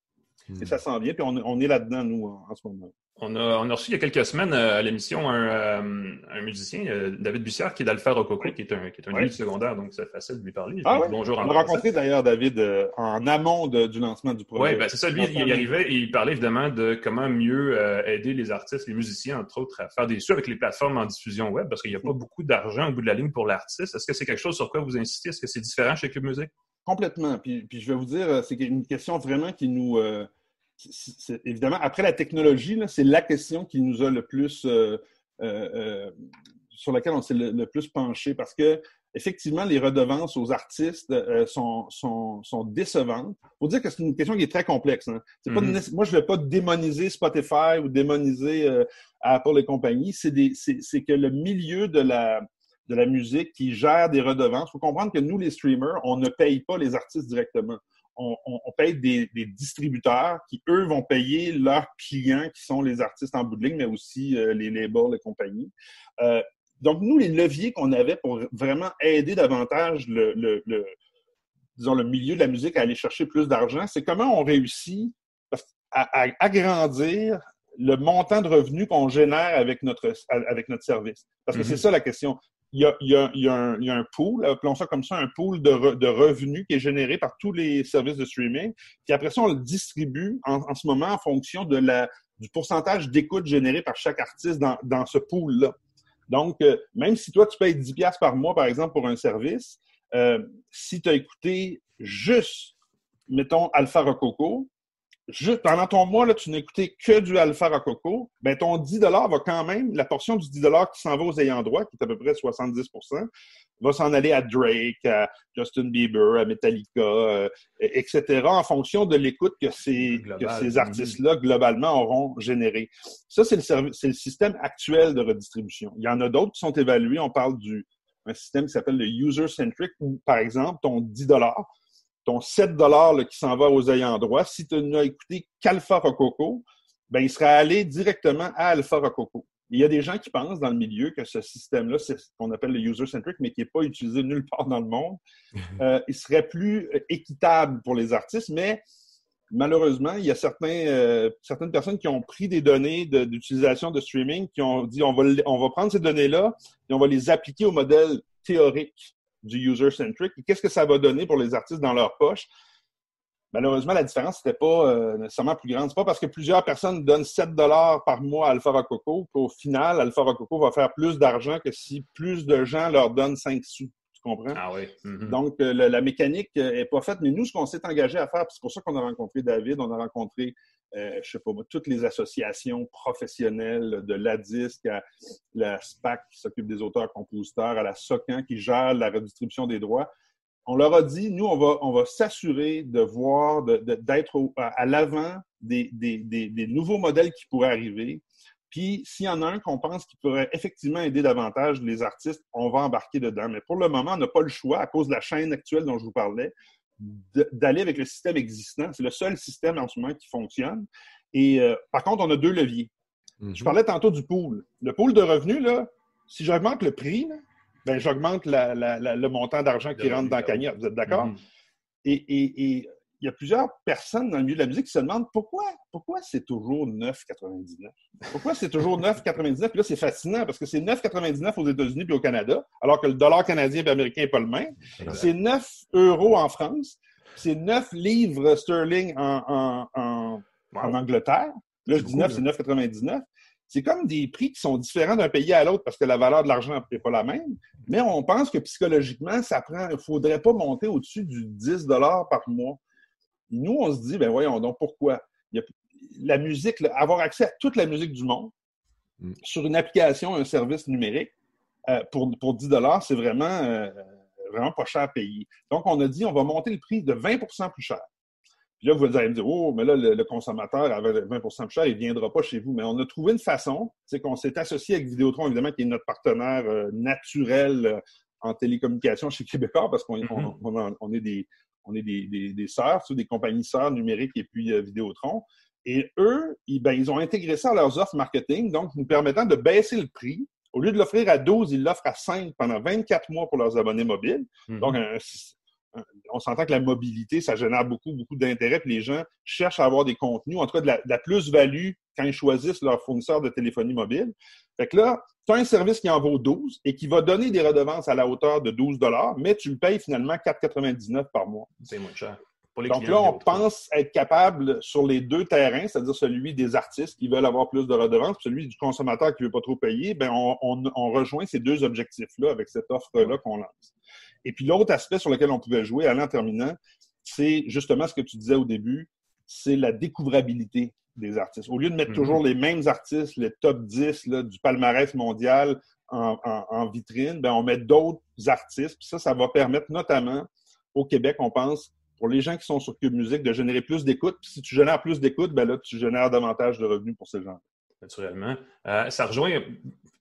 Speaker 3: Et ça s'en vient, puis on, est là-dedans, nous, en ce moment.
Speaker 1: On a, on a, reçu il y a quelques semaines euh, à l'émission un, euh, un, musicien, euh, David Bussière, qui est d'Alpha Rococo, qui est un, qui est un secondaire, donc c'est facile de lui parler.
Speaker 3: Ah, Bonjour. On a rencontré d'ailleurs David en amont du lancement du projet.
Speaker 1: Oui, ben c'est ça. Lui, il y arrivait et il parlait évidemment de comment mieux aider les artistes, les musiciens, entre autres, à faire des sous avec les plateformes en diffusion web, parce qu'il n'y a pas mm. beaucoup d'argent au bout de la ligne pour l'artiste. Est-ce que c'est quelque chose sur quoi vous insistez? Est-ce que c'est différent chez Cube Music?
Speaker 3: Complètement. Puis, puis je vais vous dire, c'est une question vraiment qui nous évidemment, après la technologie, c'est la question qui nous a le plus, euh, euh, euh, sur laquelle on s'est le, plus penché parce que effectivement, les redevances aux artistes euh, sont, sont, sont, décevantes. Faut dire que c'est une question qui est très complexe. Hein. Pas mm-hmm. Moi, je ne vais pas démoniser Spotify ou démoniser euh, Apple et compagnie. C'est que le milieu de la, de la musique qui gère des redevances. Il faut comprendre que nous, les streamers, on ne paye pas les artistes directement. On, on, paye des, des, distributeurs qui, eux, vont payer leurs clients, qui sont les artistes en bout de ligne, mais aussi euh, les labels et compagnie. Euh, donc, nous, les leviers qu'on avait pour vraiment aider davantage le, le, le, disons, le milieu de la musique à aller chercher plus d'argent, c'est comment on réussit à, agrandir le montant de revenus qu'on génère avec notre, avec notre service. Parce que c'est mm-hmm. ça la question il y a, y a, y a, un, y a un pool, appelons ça comme ça, un pool de, de, revenus qui est généré par tous les services de streaming. Puis après ça, on le distribue en, en ce moment en fonction de la, du pourcentage d'écoute généré par chaque artiste dans, dans ce pool-là. Donc, euh, même si toi, tu payes 10$ par mois, par exemple, pour un service, euh, si tu as écouté juste, mettons, Alpha Rococo, juste pendant ton mois, là, tu n'écoutais que du Alpha Rococo, ben ton 10 va quand même, la portion du 10 qui s'en va aux ayants droit, qui est à peu près 70% va s'en aller à Drake, à Justin Bieber, à Metallica, euh, etc., en fonction de l'écoute que ces, que ces artistes-là, globalement, auront généré. Ça, c'est le, c'est le système actuel de redistribution. Il y en a d'autres qui sont évalués. On parle du un système qui s'appelle le user-centric, où, par exemple, ton 10 ton 7 qui s'en va aux ayants droit, si tu n'as écouté qu'Alpha Rococo, ben, il sera allé directement à Alpha Rococo. Il y a des gens qui pensent dans le milieu que ce système-là, c'est ce qu'on appelle le user-centric, mais qui n'est pas utilisé nulle part dans le monde. Euh, il serait plus équitable pour les artistes, mais malheureusement, il y a certains, euh, certaines personnes qui ont pris des données d'utilisation de, streaming, qui ont dit on va, on va prendre ces données-là et on va les appliquer au modèle théorique du user-centric. Qu'est-ce que ça va donner pour les artistes dans leur poche? Malheureusement, la différence n'était pas euh, nécessairement plus grande. C'est pas parce que plusieurs personnes donnent 7 dollars par mois à Alpha Rococo qu'au final, Alpha Rococo va faire plus d'argent que si plus de gens leur donnent 5 sous. Tu comprends?
Speaker 1: Ah oui. Mm-hmm.
Speaker 3: Donc, euh, la mécanique n'est pas faite. Mais nous, ce qu'on s'est engagé à faire, c'est pour ça qu'on a rencontré David, on a rencontré euh, je sais pas toutes les associations professionnelles de l'ADISC à la SPAC qui s'occupe des auteurs-compositeurs, à la SOCAN qui gère la redistribution des droits. On leur a dit, nous, on va, s'assurer de voir, d'être à l'avant des, des, nouveaux modèles qui pourraient arriver. Puis, s'il y en a un qu'on pense qui pourrait effectivement aider davantage les artistes, on va embarquer dedans. Mais pour le moment, on n'a pas le choix à cause de la chaîne actuelle dont je vous parlais d'aller avec le système existant. C'est le seul système en ce moment qui fonctionne. Et euh, par contre, on a deux leviers. Je mhm. parlais tantôt du pool. Le pool de revenus, là, si j'augmente le prix, ben, j'augmente le montant d'argent qui rentre dans la cagnotte. Vous êtes d'accord? Mhm. et, il y a plusieurs personnes dans le milieu de la musique qui se demandent pourquoi, pourquoi c'est toujours 9,99? Pourquoi c'est toujours 9,99? Là, c'est fascinant parce que c'est 9,99 aux États-Unis et au Canada, alors que le dollar canadien et américain n'est pas le même. C'est 9 euros en France. C'est 9 livres sterling en, en, Angleterre. Là, je dis 9, c'est 9,99. C'est comme des prix qui sont différents d'un pays à l'autre parce que la valeur de l'argent n'est pas la même. Mais on pense que psychologiquement, ça prend, il ne faudrait pas monter au-dessus du 10 par mois. Nous, on se dit, ben voyons donc, pourquoi? la musique, avoir accès à toute la musique du monde mm. sur une application, un service numérique, euh, pour, pour 10 c'est vraiment, euh, vraiment pas cher à payer. Donc, on a dit, on va monter le prix de 20% plus cher. Puis là, vous allez me dire, oh, mais là, le, consommateur avec 20% plus cher, il ne viendra pas chez vous. Mais on a trouvé une façon, c'est qu'on s'est associé avec Vidéotron, évidemment, qui est notre partenaire euh, naturel en télécommunication chez Québécois, parce qu'on mm-hmm. on est des, on est des, des, des sœurs, des compagnies sœurs numériques et puis euh, Vidéotron. Et eux, ils, ben, ils ont intégré ça à leurs offres marketing, donc nous permettant de baisser le prix. Au lieu de l'offrir à 12, ils l'offrent à 5 pendant 24 mois pour leurs abonnés mobiles. Mm-hmm. Donc, on s'entend que la mobilité, ça génère beaucoup, beaucoup d'intérêt, puis les gens cherchent à avoir des contenus, en tout cas de la, plus-value quand ils choisissent leur fournisseur de téléphonie mobile. Fait que là, tu as un service qui en vaut 12 et qui va donner des redevances à la hauteur de 12 mais tu le payes finalement 4,99 par mois.
Speaker 1: C'est moins cher.
Speaker 3: Donc là, on pense être capable sur les deux terrains, c'est-à-dire celui des artistes qui veulent avoir plus de redevances, celui du consommateur qui ne veut pas trop payer, ben on, on rejoint ces deux objectifs-là avec cette offre-là qu'on lance. Et puis l'autre aspect sur lequel on pouvait jouer, en terminant, c'est justement ce que tu disais au début, c'est la découvrabilité des artistes. Au lieu de mettre mhm. toujours les mêmes artistes, les top 10 du palmarès mondial en, vitrine, ben, on met d'autres artistes. Puis ça, ça va permettre notamment au Québec, on pense, pour les gens qui sont sur Cube Musique, de générer plus d'écoutes. Puis si tu génères plus d'écoutes, ben là, tu génères davantage de revenus pour ces gens.
Speaker 1: Naturellement. Euh, ça rejoint,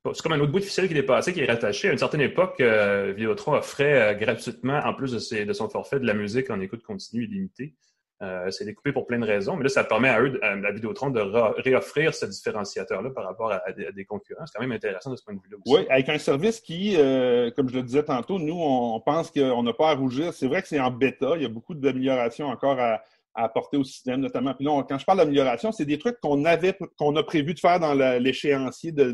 Speaker 1: c'est comme un autre bout de ficelle qui est passé, qui est rattaché. À une certaine époque, euh, Vidéotron offrait euh, gratuitement, en plus de, de, son forfait, de la musique en écoute continue illimitée. Euh, c'est découpé pour plein de raisons, mais là, ça permet à eux, à, Vidéotron, de réoffrir ce différenciateur-là par rapport à, des, concurrents. C'est quand même intéressant de ce point de vue-là.
Speaker 3: Oui, avec un service qui, euh, comme je le disais tantôt, nous, on, pense qu'on n'a pas à rougir. C'est vrai que c'est en bêta. Il y a beaucoup d'améliorations encore à, apporter au système, notamment. Puis là, quand je parle d'amélioration, c'est des trucs qu'on avait, qu'on a prévu de faire dans l'échéancier de,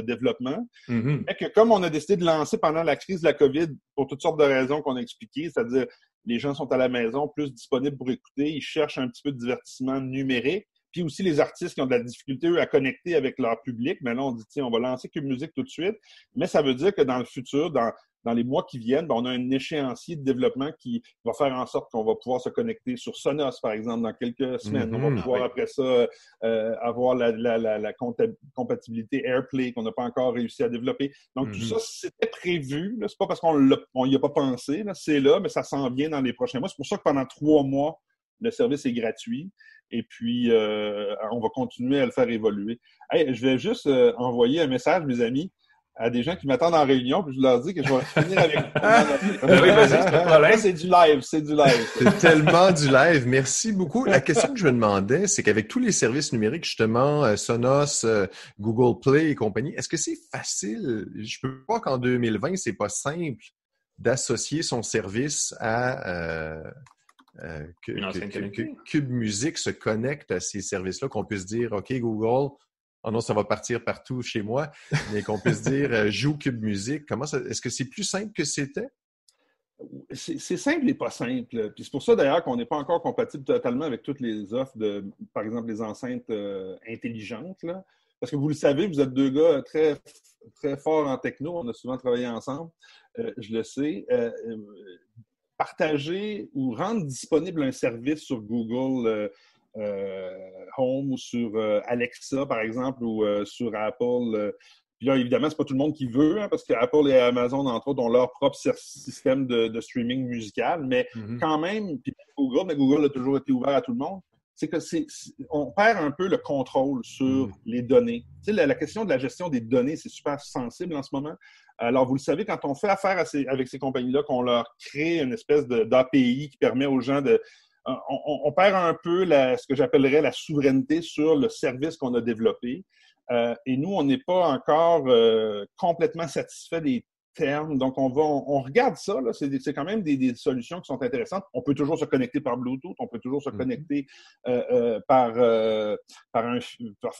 Speaker 3: développement. Mm-hmm. Mais que comme on a décidé de lancer pendant la crise de la COVID, pour toutes sortes de raisons qu'on a expliquées, c'est-à-dire les gens sont à la maison, plus disponibles pour écouter, ils cherchent un petit peu de divertissement numérique. Puis aussi les artistes qui ont de la difficulté, eux, à connecter avec leur public. Là, on dit, tiens, on va lancer Cube Musique tout de suite. Mais ça veut dire que dans le futur, dans, dans les mois qui viennent, ben, on a un échéancier de développement qui va faire en sorte qu'on va pouvoir se connecter sur Sonos, par exemple, dans quelques semaines. On va mm-hmm. pouvoir, après ça, euh, avoir la, la, la, compatibilité AirPlay qu'on n'a pas encore réussi à développer. Donc, tout mm-hmm. ça, c'était prévu. C'est pas parce qu'on n'y a pas pensé. C'est là, mais ça s'en vient dans les prochains mois. C'est pour ça que pendant trois mois, le service est gratuit. Et puis, euh, on va continuer à le faire évoluer. je vais juste euh, envoyer un message, mes amis à des gens qui m'attendent en réunion, puis je leur dis que je vais finir avec. oui, c'est du live, c'est du live.
Speaker 2: C'est tellement du live. Merci beaucoup. La question que je me demandais, c'est qu'avec tous les services numériques, justement, euh, Sonos, euh, Google Play et compagnie, est-ce que c'est facile? Je peux pas qu'en 2020, c'est pas simple d'associer son service à euh, que, Cube Music se connecte à ces services-là, qu'on puisse dire, OK, Google, oh non, ça va partir partout chez moi, mais qu'on puisse dire euh, joue Cube Musique. Comment est-ce que c'est plus simple que c'était?
Speaker 3: C'est simple et pas simple. Puis c'est pour ça d'ailleurs qu'on n'est pas encore compatible totalement avec toutes les offres de, par exemple, les enceintes euh, intelligentes. Parce que vous le savez, vous êtes deux gars très, forts en techno. On a souvent travaillé ensemble. Euh, je le sais. partager ou rendre disponible un service sur Google euh, Home ou sur euh, Alexa, par exemple, ou euh, sur Apple. Puis là, évidemment, c'est pas tout le monde qui veut, hein, parce que Apple et Amazon, entre autres, ont leur propre système de, streaming musical, mais mm-hmm. quand même, puis Google, mais Google a toujours été ouvert à tout le monde, c'est que c'est, on perd un peu le contrôle sur mm. les données. Tu sais, la, question de la gestion des données, c'est super sensible en ce moment. Alors, vous le savez, quand on fait affaire avec ces compagnies-là, qu'on leur crée une espèce d'API qui permet aux gens de, euh, on, perd un peu ce que j'appellerais la souveraineté sur le service qu'on a développé. Euh, et nous, on n'est pas encore euh, complètement satisfait des Donc, on va, on, regarde ça. C'est quand même des, solutions qui sont intéressantes. On peut toujours se connecter par Bluetooth, on peut toujours se mm-hmm. connecter euh, euh, par, euh, par,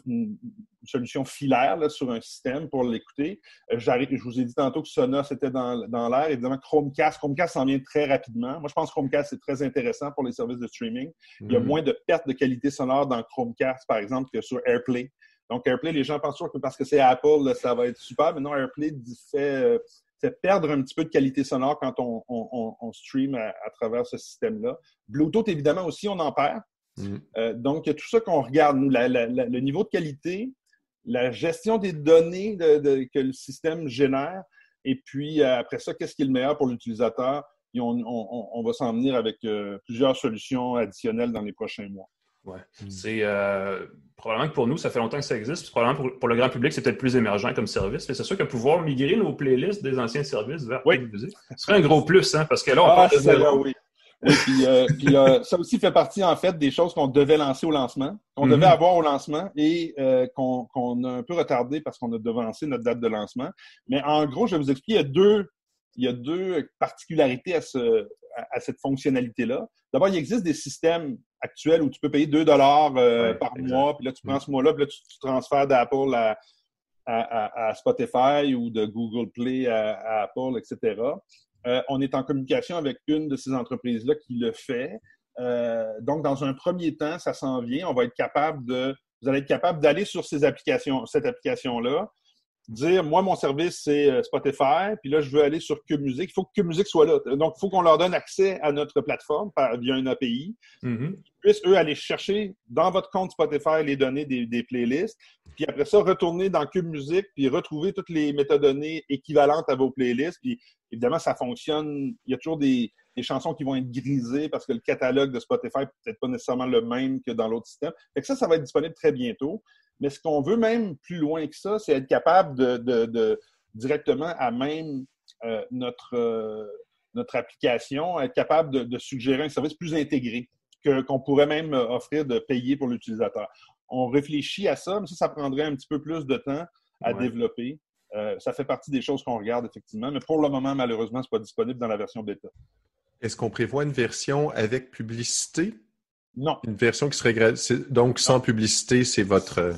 Speaker 3: une solution filaire sur un système pour l'écouter. je vous ai dit tantôt que Sonos était dans, dans l'air. Évidemment, Chromecast, Chromecast s'en vient très rapidement. Moi, je pense que Chromecast c'est très intéressant pour les services de streaming. Il y a mm-hmm. moins de pertes de qualité sonore dans Chromecast, par exemple, que sur AirPlay. Donc, AirPlay, les gens pensent toujours que parce que c'est Apple, ça va être super. Mais non, AirPlay euh, fait, perdre un petit peu de qualité sonore quand on, on, stream à, travers ce système-là. Bluetooth, évidemment, aussi, on en perd. Mm. Euh, donc, il y a tout ça qu'on regarde, nous, le niveau de qualité, la gestion des données que le système génère, et puis euh, après ça, qu'est-ce qui est le meilleur pour l'utilisateur? On, va s'en venir avec plusieurs solutions additionnelles dans les prochains mois.
Speaker 1: Ouais. Hmm. C'est euh, probablement que pour nous, ça fait longtemps que ça existe. probablement pour, le grand public, c'est peut-être plus émergent comme service. Mais c'est sûr que pouvoir migrer nos playlists des anciens services vers
Speaker 3: oui.
Speaker 1: musique, ce serait un gros plus, hein, parce que là, on
Speaker 3: ah, parle de oui. oui. puis, euh, puis euh, ça aussi fait partie, en fait, des choses qu'on devait lancer au lancement, qu'on devait hmm. avoir au lancement et qu'on a un peu retardé parce qu'on a devancé notre date de lancement. Mais en gros, je vais vous expliquer, il y a deux, il y a deux particularités à, ce, à cette fonctionnalité-là. D'abord, il existe des systèmes actuels où tu peux payer 2 dollars euh, par mois, puis là, tu prends mm. ce mois-là, puis là, tu, transfères d'Apple à, à, Spotify ou de Google Play à, Apple, etc. Euh, on est en communication avec une de ces entreprises-là qui le fait. Euh, donc, dans un premier temps, ça s'en vient. On va être capable de, vous allez être capable d'aller sur ces applications, cette application-là, dire, moi, mon service, c'est euh, Spotify, puis là, je veux aller sur Cube Music. Il faut que Cube Music soit là. Donc, il faut qu'on leur donne accès à notre plateforme par, via une API.
Speaker 1: Mhm.
Speaker 3: Ils puissent, eux, aller chercher dans votre compte Spotify les données des, des playlists, puis après ça, retourner dans Cube Music, puis retrouver toutes les métadonnées équivalentes à vos playlists. Puis, évidemment, ça fonctionne. Il y a toujours des, des chansons qui vont être grisées parce que le catalogue de Spotify n'est peut-être pas nécessairement le même que dans l'autre système. Fait que ça, ça va être disponible très bientôt. Mais ce qu'on veut même plus loin que ça, c'est être capable de, de, de directement à même euh, notre, euh, notre application, être capable de, de, suggérer un service plus intégré qu'on pourrait même offrir de payer pour l'utilisateur. On réfléchit à ça, mais ça, ça prendrait un petit peu plus de temps à
Speaker 1: Ouais.
Speaker 3: développer. Euh, ça fait partie des choses qu'on regarde effectivement, mais pour le moment, malheureusement, c'est pas disponible dans la version bêta.
Speaker 2: Est-ce qu'on prévoit une version avec publicité?
Speaker 3: Non.
Speaker 2: Une version qui serait. Donc, sans publicité, c'est votre.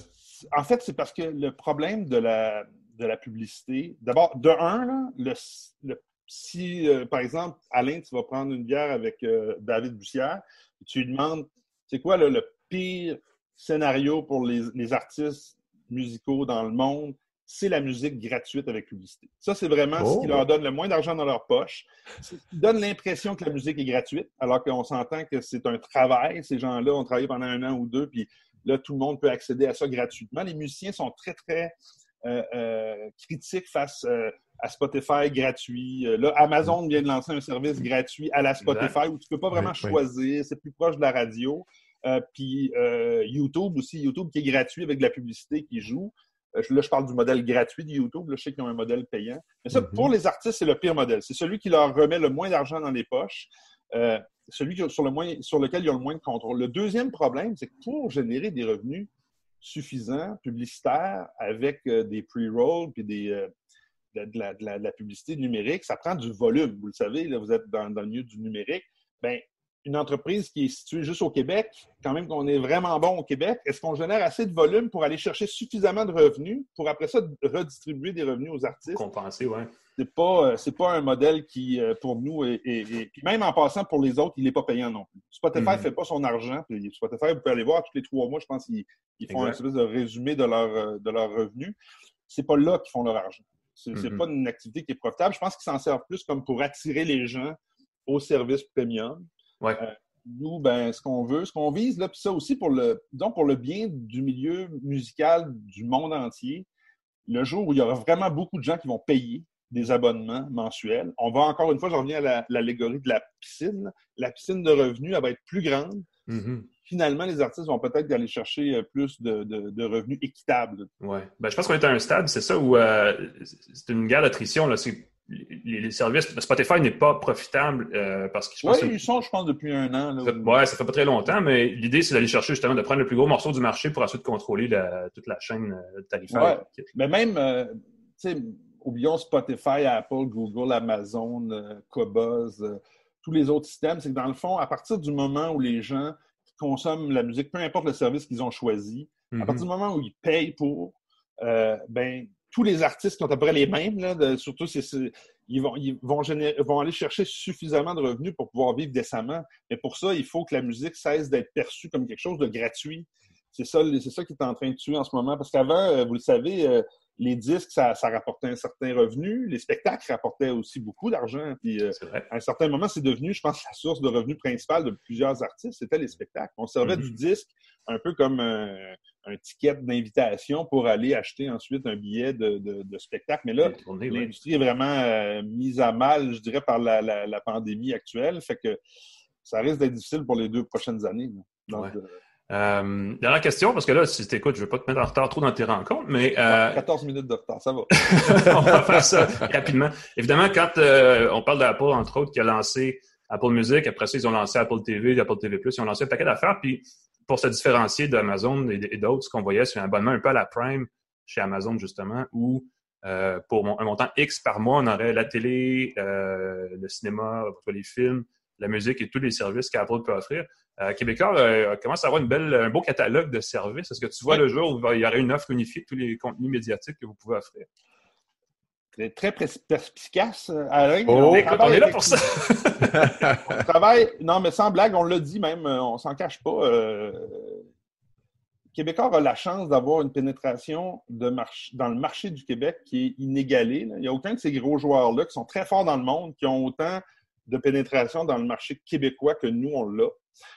Speaker 3: En fait, c'est parce que le problème de la, de la publicité, d'abord, de un, là, le, le- si, euh, par exemple, Alain, tu vas prendre une bière avec euh, David Bussière, tu lui demandes, c'est quoi là, le pire scénario pour les, les artistes musicaux dans le monde? C'est la musique gratuite avec publicité. Ça, c'est vraiment ce qui
Speaker 2: Oh.
Speaker 3: leur donne le moins d'argent dans leur poche. Qui donne l'impression que la musique est gratuite, alors qu'on s'entend que c'est un travail. Ces gens-là ont travaillé pendant un an ou deux, puis Là, tout le monde peut accéder à ça gratuitement. Les musiciens sont très, très euh, euh, critiques face euh, à Spotify gratuit. Là, Amazon vient de lancer un service gratuit à la Spotify où tu peux pas vraiment choisir. C'est plus proche de la radio. Puis YouTube aussi, YouTube qui est gratuit avec de la publicité qui joue. Là, je parle du modèle gratuit de YouTube. Là, je sais qu'ils ont un modèle payant. Mais ça,
Speaker 2: Mhm.
Speaker 3: pour les artistes, c'est le pire modèle. C'est celui qui leur remet le moins d'argent dans les poches. Euh, celui sur, lequel ils ont le moins de contrôle. Le deuxième problème, c'est que pour générer des revenus suffisants, publicitaires, avec euh, des pre-rolls puis des, euh, de, la, publicité numérique, ça prend du volume. Vous le savez, là, vous êtes dans, dans le milieu du numérique. Ben, une entreprise qui est située juste au Québec, quand même qu'on est vraiment bon au Québec, est-ce qu'on génère assez de volume pour aller chercher suffisamment de revenus pour après ça redistribuer des revenus aux artistes?
Speaker 1: Compenser, ouais.
Speaker 3: c'est pas euh, c'est pas un modèle qui euh, pour nous est- puis même en passant pour les autres il n'est pas payant non plus Spotify
Speaker 1: Mhm.
Speaker 3: fait pas son argent puis Spotify vous pouvez aller voir tous les trois mois je pense qu'ils ils font un espèce de résumé de leur euh, de leurs revenus c'est pas là qu'ils font leur argent c'est c'est
Speaker 1: Mhm.
Speaker 3: pas une activité qui est profitable je pense qu'ils s'en servent plus comme pour attirer les gens au service premium
Speaker 1: Ouais.
Speaker 3: Euh, nous, ben, ce qu'on veut, ce qu'on vise, là, puis ça aussi pour le, disons, pour le bien du milieu musical du monde entier, le jour où il y aura vraiment beaucoup de gens qui vont payer des abonnements mensuels, on va encore une fois, je reviens à la- l'allégorie de la piscine. La piscine de revenus, elle va être plus grande.
Speaker 1: Mhm.
Speaker 3: Finalement, les artistes vont peut-être aller chercher euh, plus de, de- de revenus équitables.
Speaker 1: Ouais. Ben, je pense qu'on est à un stade, c'est ça, où euh, c'est une guerre d'attrition. C'est- Les, les services, Spotify n'est pas profitable euh, parce je
Speaker 3: Oui, ils sont, je pense, depuis un an. Là,
Speaker 1: Ça fait- Ouais, ça fait pas très longtemps, mais l'idée, c'est d'aller chercher justement de prendre le plus gros morceau du marché pour ensuite contrôler la- toute la chaîne euh, tarifaire.
Speaker 3: Mais même, euh, tu sais, oublions Spotify, Apple, Google, Amazon, euh, Cobuzz, tous les autres systèmes, c'est que dans le fond, à partir du moment où les gens qui consomment la musique, peu importe le service qu'ils ont choisi, à
Speaker 1: Mhm.
Speaker 3: partir du moment où ils payent pour, ben, tous les artistes qui ont à peu près les mêmes, là, de- surtout, ils, vont, ils vont, générer- vont aller chercher suffisamment de revenus pour pouvoir vivre décemment. Mais pour ça, il faut que la musique cesse d'être perçue comme quelque chose de gratuit. C'est ça, c'est ça qui est en train de tuer en ce moment. Parce qu'avant, euh, vous le savez, euh, les disques, ça, ça rapportait un certain revenu. Les spectacles rapportaient aussi beaucoup d'argent. Puis, euh, à un certain moment, c'est devenu, je pense, la source de revenus principale de plusieurs artistes, c'était les spectacles. On servait
Speaker 1: Mhm.
Speaker 3: du disque un peu comme un, un ticket d'invitation pour aller acheter ensuite un billet de, de- de spectacle. Mais là, l'industrie est vraiment euh, mise à mal, je dirais, par la, la- la pandémie actuelle. Fait que ça risque d'être difficile pour les deux prochaines années. là. Donc,
Speaker 1: Ouais.
Speaker 3: euh,
Speaker 1: Euh, dernière question, parce que là, si t'écoutes, je ne veux pas te mettre en retard trop dans tes rencontres, mais euh,
Speaker 3: 14 minutes de retard, ça va.
Speaker 1: on va faire ça rapidement. Évidemment, quand on parle d'Apple, entre autres, qui a lancé Apple Music, après ça, ils ont lancé Apple TV, Apple TV+, ils ont lancé un paquet d'affaires, puis pour se différencier d'Amazon et d'autres, ce qu'on voyait, c'est un abonnement un peu à la Prime chez Amazon, justement, où euh, pour mon- un montant X par mois, on aurait la télé, euh, le cinéma, les films, la musique et tous les services qu'Apple peut offrir. Euh, Québécois euh, commence à avoir une belle, un beau catalogue de services. Est-ce que tu vois
Speaker 3: Oui.
Speaker 1: le jour où il y aurait une offre unifiée de tous les contenus médiatiques que vous pouvez offrir?
Speaker 3: Très, très pers- perspicace, euh, Alain.
Speaker 2: Oh,
Speaker 1: Écoute, on est là pour ça.
Speaker 3: on travaille, non, mais sans blague, on l'a dit même, euh, on s'en cache pas. euh, Québécois a la chance d'avoir une pénétration de dans le marché du Québec qui est inégalée. Il n'y a aucun de ces gros joueurs-là qui sont très forts dans le monde, qui ont autant de pénétration dans le marché québécois que nous, on l'a.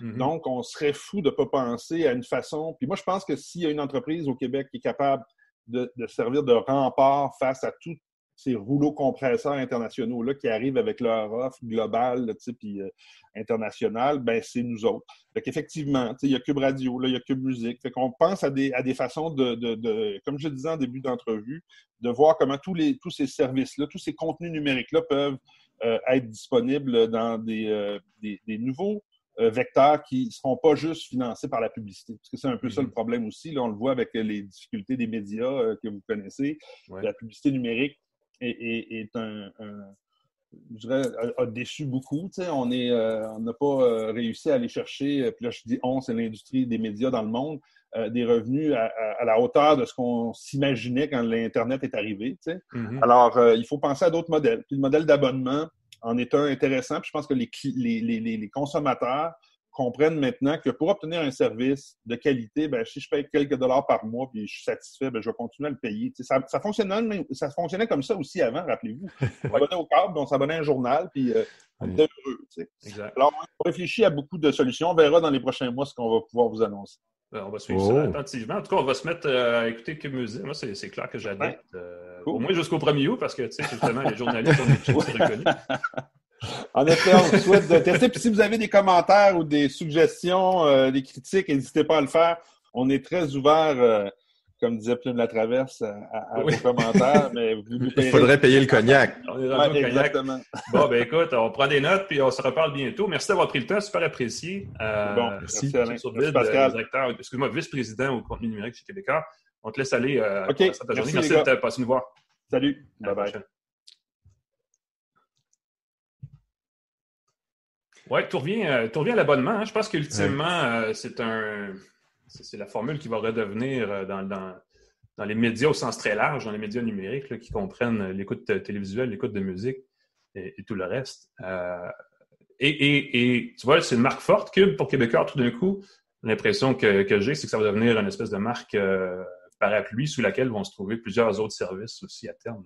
Speaker 3: Mm-hmm. Donc, on serait fou de ne pas penser à une façon. Puis moi, je pense que s'il y a une entreprise au Québec qui est capable de, servir de rempart face à tous ces rouleaux compresseurs internationaux là qui arrivent avec leur offre globale puis euh, internationale, ben c'est nous autres. Fait qu'effectivement, il y a Cube Radio, il y a Cube Musique. Fait qu'on pense à des, à des façons de, de, de, comme je disais en début d'entrevue, de voir comment tous, les, tous ces services-là, tous ces contenus numériques-là peuvent euh, être disponibles dans des, euh, des, des nouveaux vecteurs qui ne seront pas juste financés par la publicité. Parce que c'est un peu ça le mm-hmm. problème aussi. Là, on le voit avec les difficultés des médias que vous connaissez. La publicité numérique est, un, je dirais, a, déçu beaucoup. On est, on n'a pas réussi à aller chercher, puis là je dis on, c'est l'industrie des médias dans le monde, des revenus à, la hauteur de ce qu'on s'imaginait quand l'Internet est arrivé. Mm-hmm. Alors, il faut penser à d'autres modèles. Puis le modèle d'abonnement, en est un intéressant. Puis je pense que les, les, consommateurs comprennent maintenant que pour obtenir un service de qualité, ben, si je paye quelques dollars par mois puis je suis satisfait, ben, je vais continuer à le payer. Ça, ça, fonctionnait, ça fonctionnait comme ça aussi avant, rappelez-vous. On s'abonnait au câble, on s'abonnait à un journal, puis euh, on était heureux. Alors, on réfléchit à beaucoup de solutions. On verra dans les prochains mois ce qu'on va pouvoir vous annoncer.
Speaker 1: Ben, on va suivre ça oh. attentivement. En tout cas, on va se mettre euh, à écouter que musique. Moi, c'est clair que j'adapte. Euh, au moins jusqu'au 1er août, parce que, tu sais, justement, les journalistes, ont des choses reconnues.
Speaker 3: En effet, on souhaite de tester. Puis si vous avez des commentaires ou des suggestions, euh, des critiques, n'hésitez pas à le faire. On est très ouvert comme disait Plume la Traverse, à, vos commentaires, mais
Speaker 2: Il faudrait payer le cognac.
Speaker 1: On est Exactement. Bon, ben écoute, on prend des notes, puis on se reparle bientôt. Merci d'avoir pris le temps, super apprécié.
Speaker 3: Euh, bon, merci, merci,
Speaker 1: merci Pascal. excuse-moi, vice-président au contenu numérique chez Québécois. On te laisse aller euh,
Speaker 3: OK. Merci,
Speaker 1: merci de passer nous voir.
Speaker 3: Salut. Bye-bye.
Speaker 1: Oui, tu reviens, euh, à l'abonnement. Hein. Je pense qu'ultimement, euh, c'est un c'est la formule qui va redevenir euh, dans, dans, les médias au sens très large, dans les médias numériques qui comprennent l'écoute télévisuelle, l'écoute de musique et, tout le reste. Euh, et, tu vois, c'est une marque forte Cube pour Québécois tout d'un coup. L'impression que, j'ai, c'est que ça va devenir une espèce de marque euh, parapluie sous laquelle vont se trouver plusieurs autres services aussi à terme.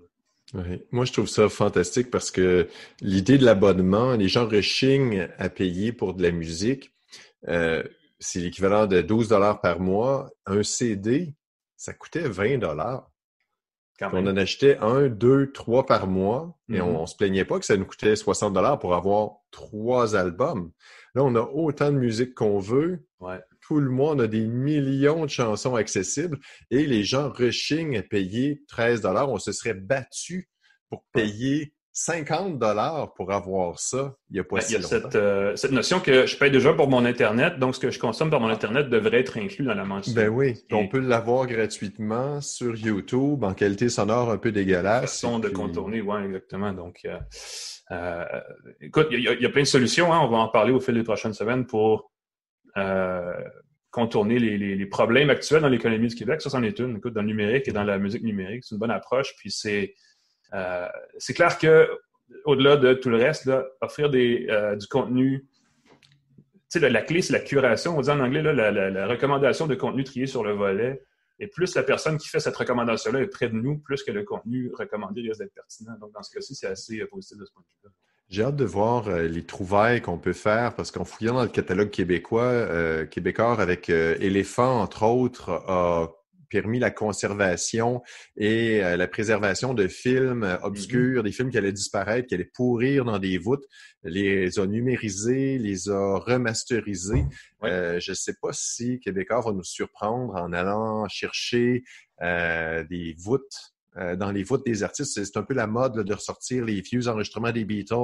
Speaker 2: Moi, je trouve ça fantastique parce que l'idée de l'abonnement, les gens rechignent à payer pour de la musique c'est l'équivalent de 12 dollars par mois. Un CD, ça coûtait 20 dollars. On en achetait un, deux, trois par mois et mm-hmm. on, ne se plaignait pas que ça nous coûtait 60 dollars pour avoir trois albums. Là, on a autant de musique qu'on veut. Tout le mois, on a des millions de chansons accessibles et les gens rechignent à payer 13 dollars. On se serait battu pour payer 50 dollars pour avoir ça, il n'y a pas ben,
Speaker 1: Il y a cette, euh, cette, notion que je paye déjà pour mon Internet, donc ce que je consomme par mon Internet devrait être inclus dans la mensualité.
Speaker 2: Ben oui, on peut l'avoir gratuitement sur YouTube en qualité sonore un peu dégueulasse.
Speaker 1: Façon de contourner, oui, exactement. Donc, euh, euh, écoute, il y, a plein de solutions, hein, on va en parler au fil des prochaines semaines pour contourner les, problèmes actuels dans l'économie du Québec. Ça, c'en est une. Dans le numérique et dans la musique numérique, c'est une bonne approche, puis c'est euh, clair que au-delà de tout le reste, offrir des, euh, du contenu, tu sais, la, clé, c'est la curation. On dit en anglais, la, recommandation de contenu trié sur le volet. Et plus la personne qui fait cette recommandation-là est près de nous, plus que le contenu recommandé risque d'être pertinent. Donc, dans ce cas-ci, c'est assez euh, positif de ce point de vue-là.
Speaker 2: J'ai hâte de voir les trouvailles qu'on peut faire parce qu'en fouillant dans le catalogue québécois, québécois avec Éléphant, entre autres, a permis la conservation et euh, la préservation de films euh, mm-hmm. obscurs, des films qui allaient disparaître, qui allaient pourrir dans des voûtes, les a numérisés, les a remasterisés. Euh, je ne sais pas si Québécois va nous surprendre en allant chercher des voûtes dans les voûtes des artistes. C'est un peu la mode de ressortir les vieux enregistrements des Beatles,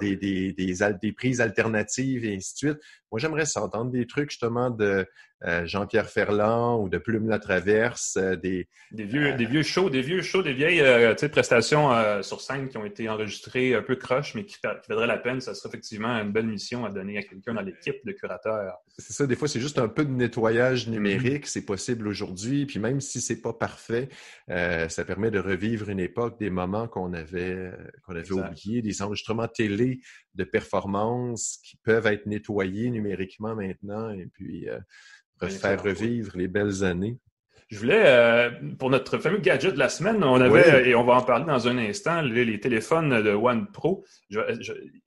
Speaker 2: Des, des, des, des, prises alternatives et ainsi de suite. Moi, j'aimerais s'entendre des trucs justement de euh, Jean-Pierre Ferland ou de Plume la Traverse, euh, des,
Speaker 1: des vieux, des vieux shows, des vieux shows, des vieilles prestations euh, sur scène qui ont été enregistrées un peu croche, mais qui, qui la peine. Ça serait effectivement une belle mission à donner à quelqu'un dans l'équipe de curateurs.
Speaker 2: C'est ça, des fois, c'est juste un peu de nettoyage numérique, c'est possible aujourd'hui. Puis même si c'est pas parfait, ça permet de revivre une époque, des moments qu'on avait, qu'on avait oubliés, des enregistrements télé de performances qui peuvent être nettoyés numériquement maintenant. Et puis faire revivre les belles années.
Speaker 1: Je voulais, euh, pour notre fameux gadget de la semaine, on avait, et on va en parler dans un instant, les, téléphones de One Pro.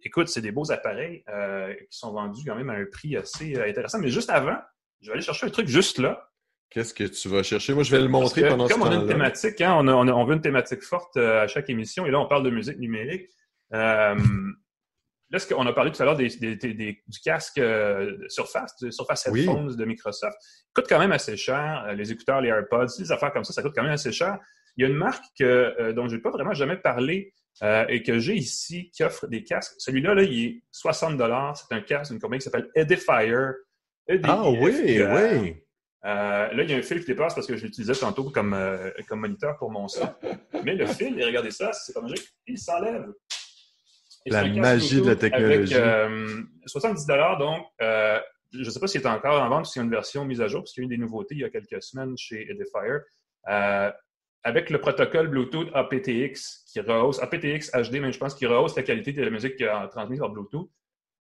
Speaker 1: écoute, c'est des beaux appareils euh, qui sont vendus quand même à un prix assez euh, intéressant. Mais juste avant, je vais aller chercher un truc juste là.
Speaker 2: Qu'est-ce que tu vas chercher? Moi, je vais le montrer pendant
Speaker 1: ce temps-là. Comme on a une thématique, hein, on, on, veut une thématique forte à chaque émission, et là, on parle de musique numérique. Là, on a parlé tout à l'heure des, du casque euh, Surface, de Surface Headphones de Microsoft. Il coûte quand même assez cher. Euh, les écouteurs, les AirPods, les affaires comme ça, ça coûte quand même assez cher. Il y a une marque que, euh, dont je n'ai pas vraiment jamais parlé et que j'ai ici qui offre des casques. Celui-là, là, il est 60 C'est un casque d'une compagnie qui s'appelle Edifier.
Speaker 2: ah oui, oui.
Speaker 1: là, il y a un fil qui dépasse parce que je l'utilisais tantôt comme, comme moniteur pour mon son. Mais le fil, et regardez ça, c'est pas magique, il s'enlève.
Speaker 2: La magie de la technologie.
Speaker 1: Avec 70 euh, donc, euh, je ne sais pas s'il est encore en vente ou s'il y a une version mise à jour, parce qu'il y a eu des nouveautés il y a quelques semaines chez Edifier. Euh, avec le protocole Bluetooth aptX qui rehausse, aptX HD, mais je pense qu'il rehausse la qualité de la musique transmise par Bluetooth.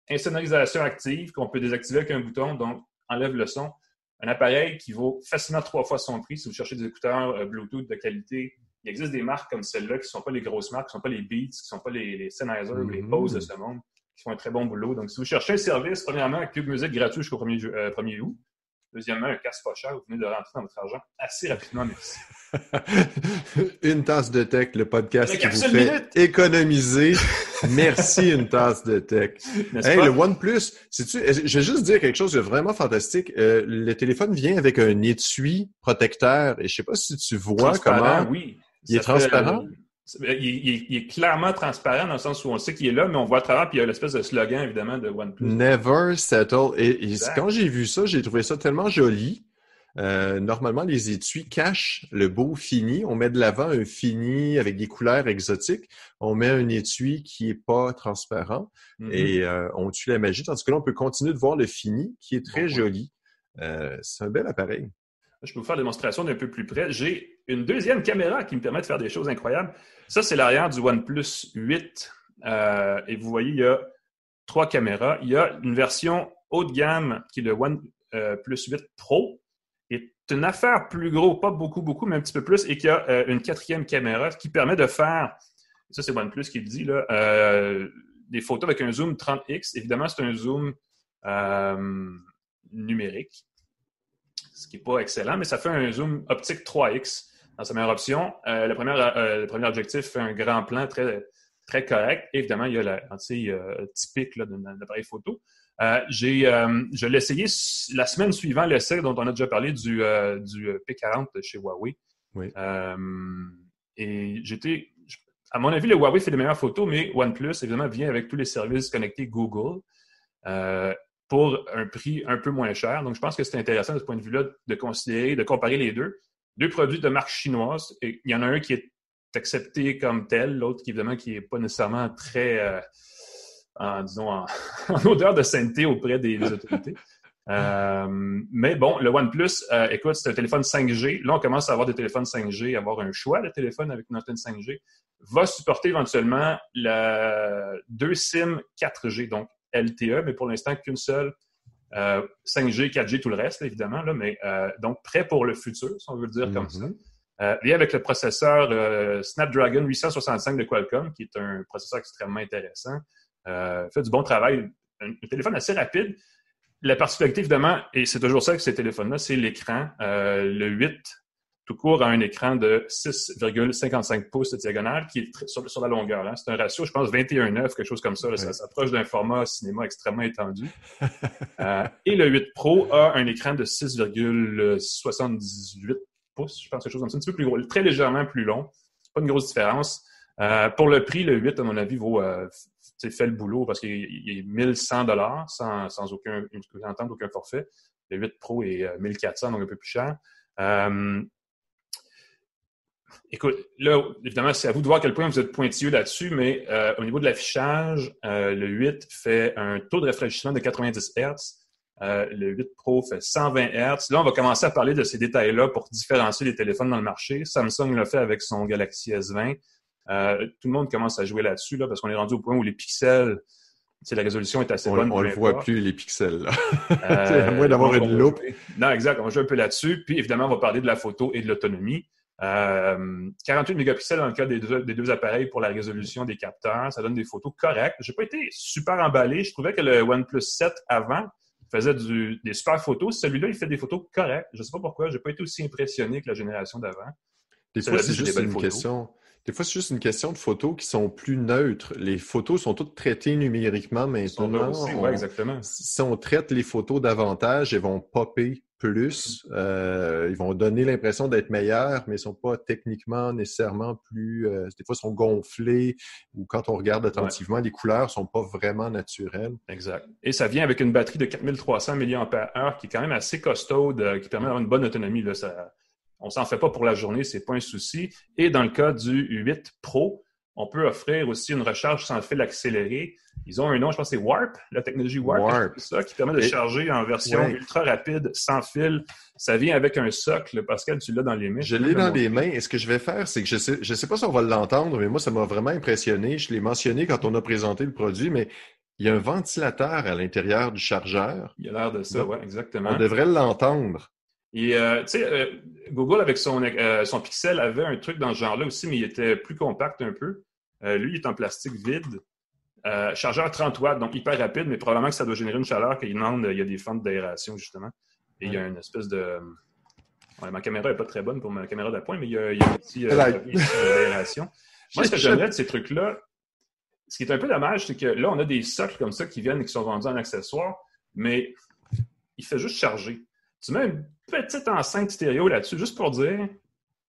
Speaker 1: Insonorisation active qu'on peut désactiver avec un bouton, donc enlève le son. Un appareil qui vaut facilement trois fois son prix si vous cherchez des écouteurs Bluetooth de qualité il existe des marques comme celle-là qui ne sont pas les grosses marques, qui ne sont pas les Beats, qui ne sont pas les, les Sennheiser, les mm-hmm. Bose de ce monde, qui font un très bon boulot. Donc, si vous cherchez un service, premièrement, Cube Musique gratuit jusqu'au 1er, euh, 1er août, Deuxièmement, un casse pas cher, vous venez de rentrer dans votre argent assez rapidement, merci.
Speaker 2: une tasse de tech, le podcast qui vous fait économiser. merci, une tasse de tech. Hey, le OnePlus, tu je vais juste dire quelque chose de vraiment fantastique. Euh, le téléphone vient avec un étui protecteur et je sais pas si tu vois comment.
Speaker 1: Oui.
Speaker 2: Il est transparent?
Speaker 1: il, est clairement transparent dans le sens où on sait qu'il est là, mais on voit à travers, puis il y a l'espèce de slogan, évidemment, de OnePlus.
Speaker 2: Never settle. Et, quand j'ai vu ça, j'ai trouvé ça tellement joli. Euh, normalement, les étuis cachent le beau fini. On met de l'avant un fini avec des couleurs exotiques. On met un étui qui est pas transparent mm-hmm. et euh, on tue la magie. Tandis que là, on peut continuer de voir le fini qui est très joli. Euh, c'est un bel appareil.
Speaker 1: Je peux vous faire la démonstration d'un peu plus près. J'ai une deuxième caméra qui me permet de faire des choses incroyables. Ça, c'est l'arrière du OnePlus 8. Euh, et vous voyez, il y a trois caméras. Il y a une version haut de gamme qui est le OnePlus euh, 8 Pro. est une affaire plus gros, pas beaucoup, beaucoup, mais un petit peu plus, et qui a euh, une quatrième caméra qui permet de faire, ça c'est OnePlus qui le dit, là, des photos avec un zoom 30x. Évidemment, c'est un zoom numérique ce qui n'est pas excellent, mais ça fait un zoom optique 3X dans sa meilleure option. Euh, le, premier, euh, le, premier, objectif fait un grand plan très, très correct. évidemment, il y a la lentille euh, typique d'un appareil photo. j'ai, je l'ai essayé la semaine suivante l'essai dont on a déjà parlé du, du P40 chez Huawei.
Speaker 2: Oui.
Speaker 1: et j'étais, à mon avis, le Huawei fait les meilleures photos, mais OnePlus, évidemment, vient avec tous les services connectés Google pour un prix un peu moins cher. Donc, je pense que c'est intéressant de ce point de vue-là de considérer, de comparer les deux. Deux produits de marque chinoise. Il y en a un qui est accepté comme tel, l'autre qui, évidemment, qui n'est pas nécessairement très, euh, en, disons, en, odeur de sainteté auprès des, autorités. Euh, mais bon, le OnePlus, euh, écoute, c'est un téléphone 5G. Là, on commence à avoir des téléphones 5G, avoir un choix de téléphone avec une antenne 5G. Va supporter éventuellement la deux SIM 4G. Donc, LTE, mais pour l'instant qu'une seule. 5G, euh, 4G, tout le reste, évidemment, là, mais euh, donc prêt pour le futur, si on veut le dire comme ça. Mm-hmm. Euh, lié avec le processeur Snapdragon 865 de Qualcomm, qui est un processeur extrêmement intéressant. fait du bon travail. Un, téléphone assez rapide. La particularité, évidemment, et c'est toujours ça que ces téléphones-là, c'est l'écran. le 8 tout court a un écran de 6,55 pouces de diagonale qui est sur, la longueur. Hein. C'est un ratio, je pense, 21,9, quelque chose comme ça. Ça s'approche d'un format cinéma extrêmement étendu. Euh, et le 8 Pro a un écran de 6,78 pouces, je pense, quelque chose comme ça, un petit peu plus gros, très légèrement plus long. Pas une grosse différence. Euh, pour le prix, le 8, à mon avis, vaut euh, fait le boulot parce qu'il est 1100 dollars sans, sans aucun, entendre aucun forfait. Le 8 Pro est 1400, donc un peu plus cher. Écoute, là, évidemment, c'est à vous de voir à quel point vous êtes pointilleux là-dessus, mais euh, au niveau de l'affichage, euh, le 8 fait un taux de rafraîchissement de 90 Hz. Euh, le 8 Pro fait 120 Hz. Là, on va commencer à parler de ces détails-là pour différencier les téléphones dans le marché. Samsung l'a fait avec son Galaxy S20. tout le monde commence à jouer là-dessus là, parce qu'on est rendu au point où les pixels la résolution est assez
Speaker 2: on,
Speaker 1: bonne.
Speaker 2: On ne voit plus les pixels. Là. À moins d'avoir une loupe.
Speaker 1: Non, exact. On va jouer un peu là-dessus. Puis évidemment, on va parler de la photo et de l'autonomie. Euh, 48 mégapixels dans le cas des deux, des deux, appareils pour la résolution des capteurs. Ça donne des photos correctes. J'ai pas été super emballé. Je trouvais que le OnePlus 7 avant faisait du, des super photos. Celui-là, il fait des photos correctes. Je sais pas pourquoi. J'ai pas été aussi impressionné que la génération d'avant.
Speaker 2: Des fois, c'est juste une question. Des fois, c'est juste une question de photos qui sont plus neutres. Les photos sont toutes traitées numériquement maintenant.
Speaker 1: Aussi, on, ouais, exactement.
Speaker 2: Si on traite les photos davantage, elles vont popper plus. Euh, ils vont donner l'impression d'être meilleurs, mais ils ne sont pas techniquement nécessairement plus. Euh, des fois, ils sont gonflés ou quand on regarde attentivement, ouais. les couleurs ne sont pas vraiment naturelles.
Speaker 1: Exact. Et ça vient avec une batterie de 4300 mAh qui est quand même assez costaude, euh, qui permet d'avoir une bonne autonomie. Là, ça, on s'en fait pas pour la journée, c'est pas un souci. Et dans le cas du 8 Pro, on peut offrir aussi une recharge sans fil accéléré. Ils ont un nom, je pense que c'est Warp, la technologie Warp,
Speaker 2: Warp.
Speaker 1: Ça, qui permet de charger en version ouais. ultra rapide, sans fil. Ça vient avec un socle. Pascal, tu l'as dans les mains.
Speaker 2: Je l'ai dans les mains. Et ce que je vais faire, c'est que je sais, je sais pas si on va l'entendre, mais moi, ça m'a vraiment impressionné. Je l'ai mentionné quand on a présenté le produit, mais il y a un ventilateur à l'intérieur du chargeur.
Speaker 1: Il a l'air de ça, oui, exactement.
Speaker 2: On devrait l'entendre.
Speaker 1: Et euh, tu sais, euh, Google avec son, euh, son Pixel avait un truc dans ce genre-là aussi, mais il était plus compact un peu. Lui, il est en plastique vide. Chargeur 30 watts, donc hyper rapide, mais probablement que ça doit générer une chaleur qu'il demande. Il y a des fentes d'aération, justement. Et il y a une espèce de. Ouais, ma caméra n'est pas très bonne pour ma caméra d'appoint, mais il y a, il y a un petit d'aération. Moi, ce que j'aimerais de ces trucs-là, ce qui est un peu dommage, c'est que là, on a des socles comme ça qui viennent et qui sont vendus en accessoire, mais il fait juste charger. Tu mets une petite enceinte stéréo là-dessus, juste pour dire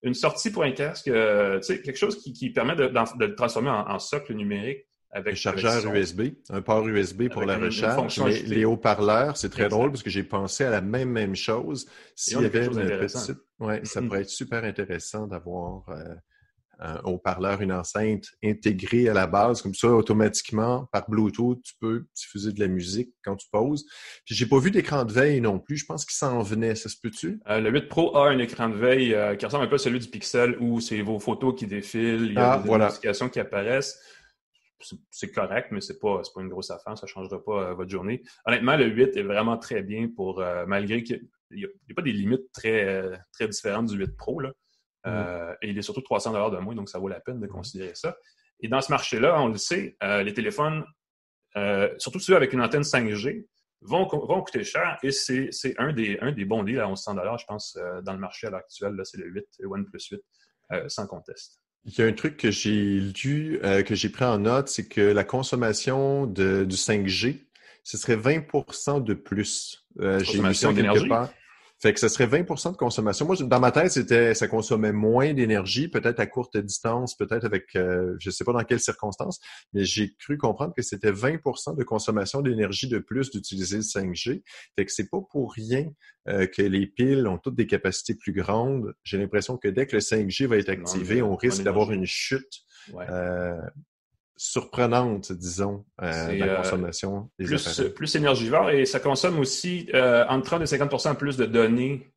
Speaker 1: une sortie pour un casque, euh, tu sais, quelque chose qui, qui permet de, de, le transformer en, en, socle numérique. Avec
Speaker 2: un chargeur USB, un port USB pour la recharge. Les haut-parleurs, c'est très drôle parce que j'ai pensé à la même même chose. S'il y avait une petite, ouais, ça pourrait être super intéressant d'avoir euh, un haut-parleur, une enceinte intégrée à la base, comme ça, automatiquement, par Bluetooth, tu peux diffuser de la musique quand tu poses. Puis j'ai pas vu d'écran de veille non plus. Je pense qu'il s'en venait, ça se peut-tu?
Speaker 1: Euh, le 8 Pro a un écran de veille euh, qui ressemble un peu à celui du Pixel où c'est vos photos qui défilent, il y a ah, des voilà. notifications qui apparaissent. C'est correct, mais c'est pas, pas une grosse affaire, ça changera pas euh, votre journée. Honnêtement, le 8 est vraiment très bien pour, euh, malgré qu'il n'y a, a, pas des limites très, très différentes du 8 Pro, là. Euh, et il est surtout 300 de moins, donc ça vaut la peine de considérer ça. Et dans ce marché-là, on le sait, euh, les téléphones, euh, surtout ceux avec une antenne 5G, vont, vont coûter cher et c'est un des, un des bons deals à 1100 je pense, dans le marché à l'heure actuelle. C'est le 8, le OnePlus 8, sans conteste.
Speaker 2: Il y a un truc que j'ai lu, que j'ai pris en note, c'est que la consommation de, du 5G, ce serait 20% de plus. j'ai lu ça quelque part. Fait que ce serait 20% de consommation. Moi, dans ma tête, c'était ça consommait moins d'énergie, peut-être à courte distance, peut-être avec, euh, je sais pas dans quelles circonstances, mais j'ai cru comprendre que c'était 20% de consommation d'énergie de plus d'utiliser le 5G. Fait que c'est pas pour rien euh, que les piles ont toutes des capacités plus grandes. J'ai l'impression que dès que le 5G va être activé, on risque d'avoir une chute. Ouais. Euh, surprenante, disons, euh, la consommation
Speaker 1: des plus, énergivore et ça consomme aussi euh, entre 30 et 50% plus de données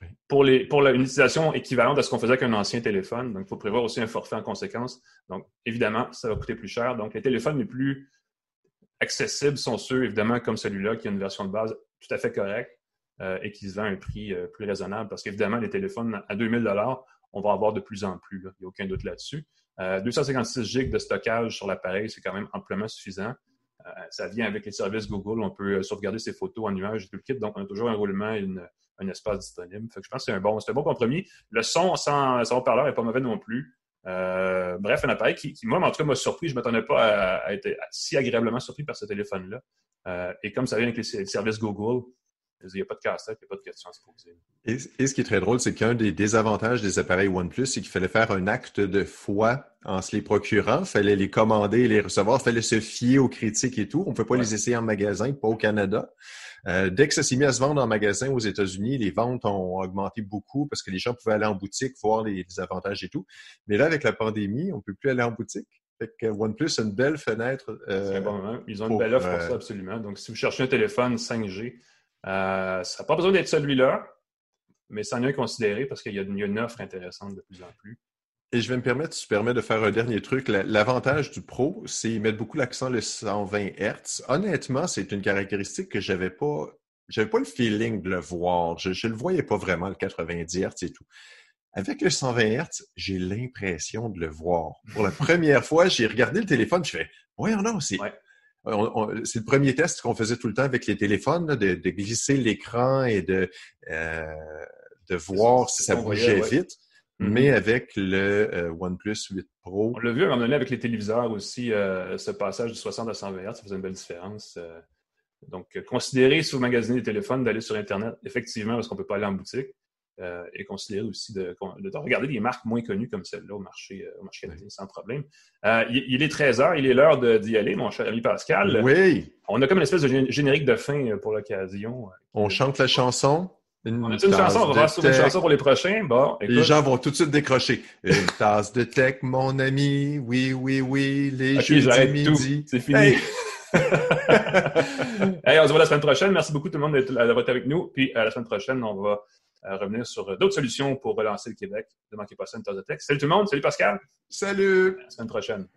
Speaker 1: oui. pour, les, pour la, une utilisation équivalente à ce qu'on faisait avec un ancien téléphone. Donc, il faut prévoir aussi un forfait en conséquence. Donc, évidemment, ça va coûter plus cher. Donc, les téléphones les plus accessibles sont ceux, évidemment, comme celui-là, qui a une version de base tout à fait correcte euh, et qui se vend à un prix euh, plus raisonnable. Parce qu'évidemment, les téléphones à 2000 on va avoir de plus en plus. Là. Il n'y a aucun doute là-dessus. Euh, 256 GB de stockage sur l'appareil, c'est quand même amplement suffisant. Euh, ça vient avec les services Google. On peut sauvegarder ses photos en nuage et tout le kit. Donc, on a toujours un roulement et un espace disponible. Je pense que c'est un bon, bon compromis. Le son sans, haut-parleur n'est pas mauvais non plus. Euh, bref, un appareil qui, moi, en tout cas, m'a surpris. Je ne m'attendais pas à, être si agréablement surpris par ce téléphone-là. Euh, et comme ça vient avec les services Google, il n'y a pas de casse-tête, il n'y a pas de questions à se poser.
Speaker 2: Et, et, ce qui est très drôle, c'est qu'un des désavantages des appareils OnePlus, c'est qu'il fallait faire un acte de foi en se les procurant. Il fallait les commander et les recevoir. Il fallait se fier aux critiques et tout. On ne peut pas ouais. les essayer en magasin, pas au Canada. Euh, dès que ça s'est mis à se vendre en magasin aux États-Unis, les ventes ont augmenté beaucoup parce que les gens pouvaient aller en boutique, voir les, les avantages et tout. Mais là, avec la pandémie, on ne peut plus aller en boutique. Fait que OnePlus a une belle fenêtre.
Speaker 1: Euh, bon. Ils ont pour, une belle offre pour ça, absolument. Donc, si vous cherchez un téléphone 5G, euh, ça n'a pas besoin d'être celui-là, mais ça en est considéré parce qu'il y, y, a une offre intéressante de plus en plus.
Speaker 2: Et je vais me permettre, tu permets de faire un dernier truc. L'avantage du Pro, c'est mettre beaucoup l'accent le 120 Hz. Honnêtement, c'est une caractéristique que j'avais pas, j'avais pas le feeling de le voir. Je, ne le voyais pas vraiment, le 90 Hz et tout. Avec le 120 Hz, j'ai l'impression de le voir. Pour la première fois, j'ai regardé le téléphone, je fais, voyons non, c'est, c'est le premier test qu'on faisait tout le temps avec les téléphones, de, glisser l'écran et de, euh, de voir si ça bougeait vite. Mm-hmm. Mais avec le euh, OnePlus 8 Pro.
Speaker 1: On l'a vu à un moment donné avec les téléviseurs aussi, euh, ce passage du 60 à 120 Hz, ça faisait une belle différence. Euh. donc, considérez si vous magasinez des téléphones d'aller sur Internet, effectivement, parce qu'on ne peut pas aller en boutique. Et considérez aussi de, regarder des marques moins connues comme celle-là au marché, au marché canadien sans problème. Il, est 13 h il est l'heure d'y aller, mon cher ami Pascal.
Speaker 2: Oui.
Speaker 1: On a comme une espèce de générique de fin pour l'occasion.
Speaker 2: On chante la chanson.
Speaker 1: Une on a une chanson, on va sur une chanson pour les prochains. Bon,
Speaker 2: Les gens vont tout de suite décrocher. Une tasse de tech, mon ami. Oui, oui, oui. Les okay, jeudis midi.
Speaker 1: C'est fini. Hey. hey, on se voit la semaine prochaine. Merci beaucoup tout le monde d'avoir été avec nous. Puis à la semaine prochaine, on va euh, revenir sur d'autres solutions pour relancer le Québec. Ne manquez pas ça, une tasse de tech. Salut tout le monde. Salut Pascal.
Speaker 2: Salut.
Speaker 1: À la semaine prochaine.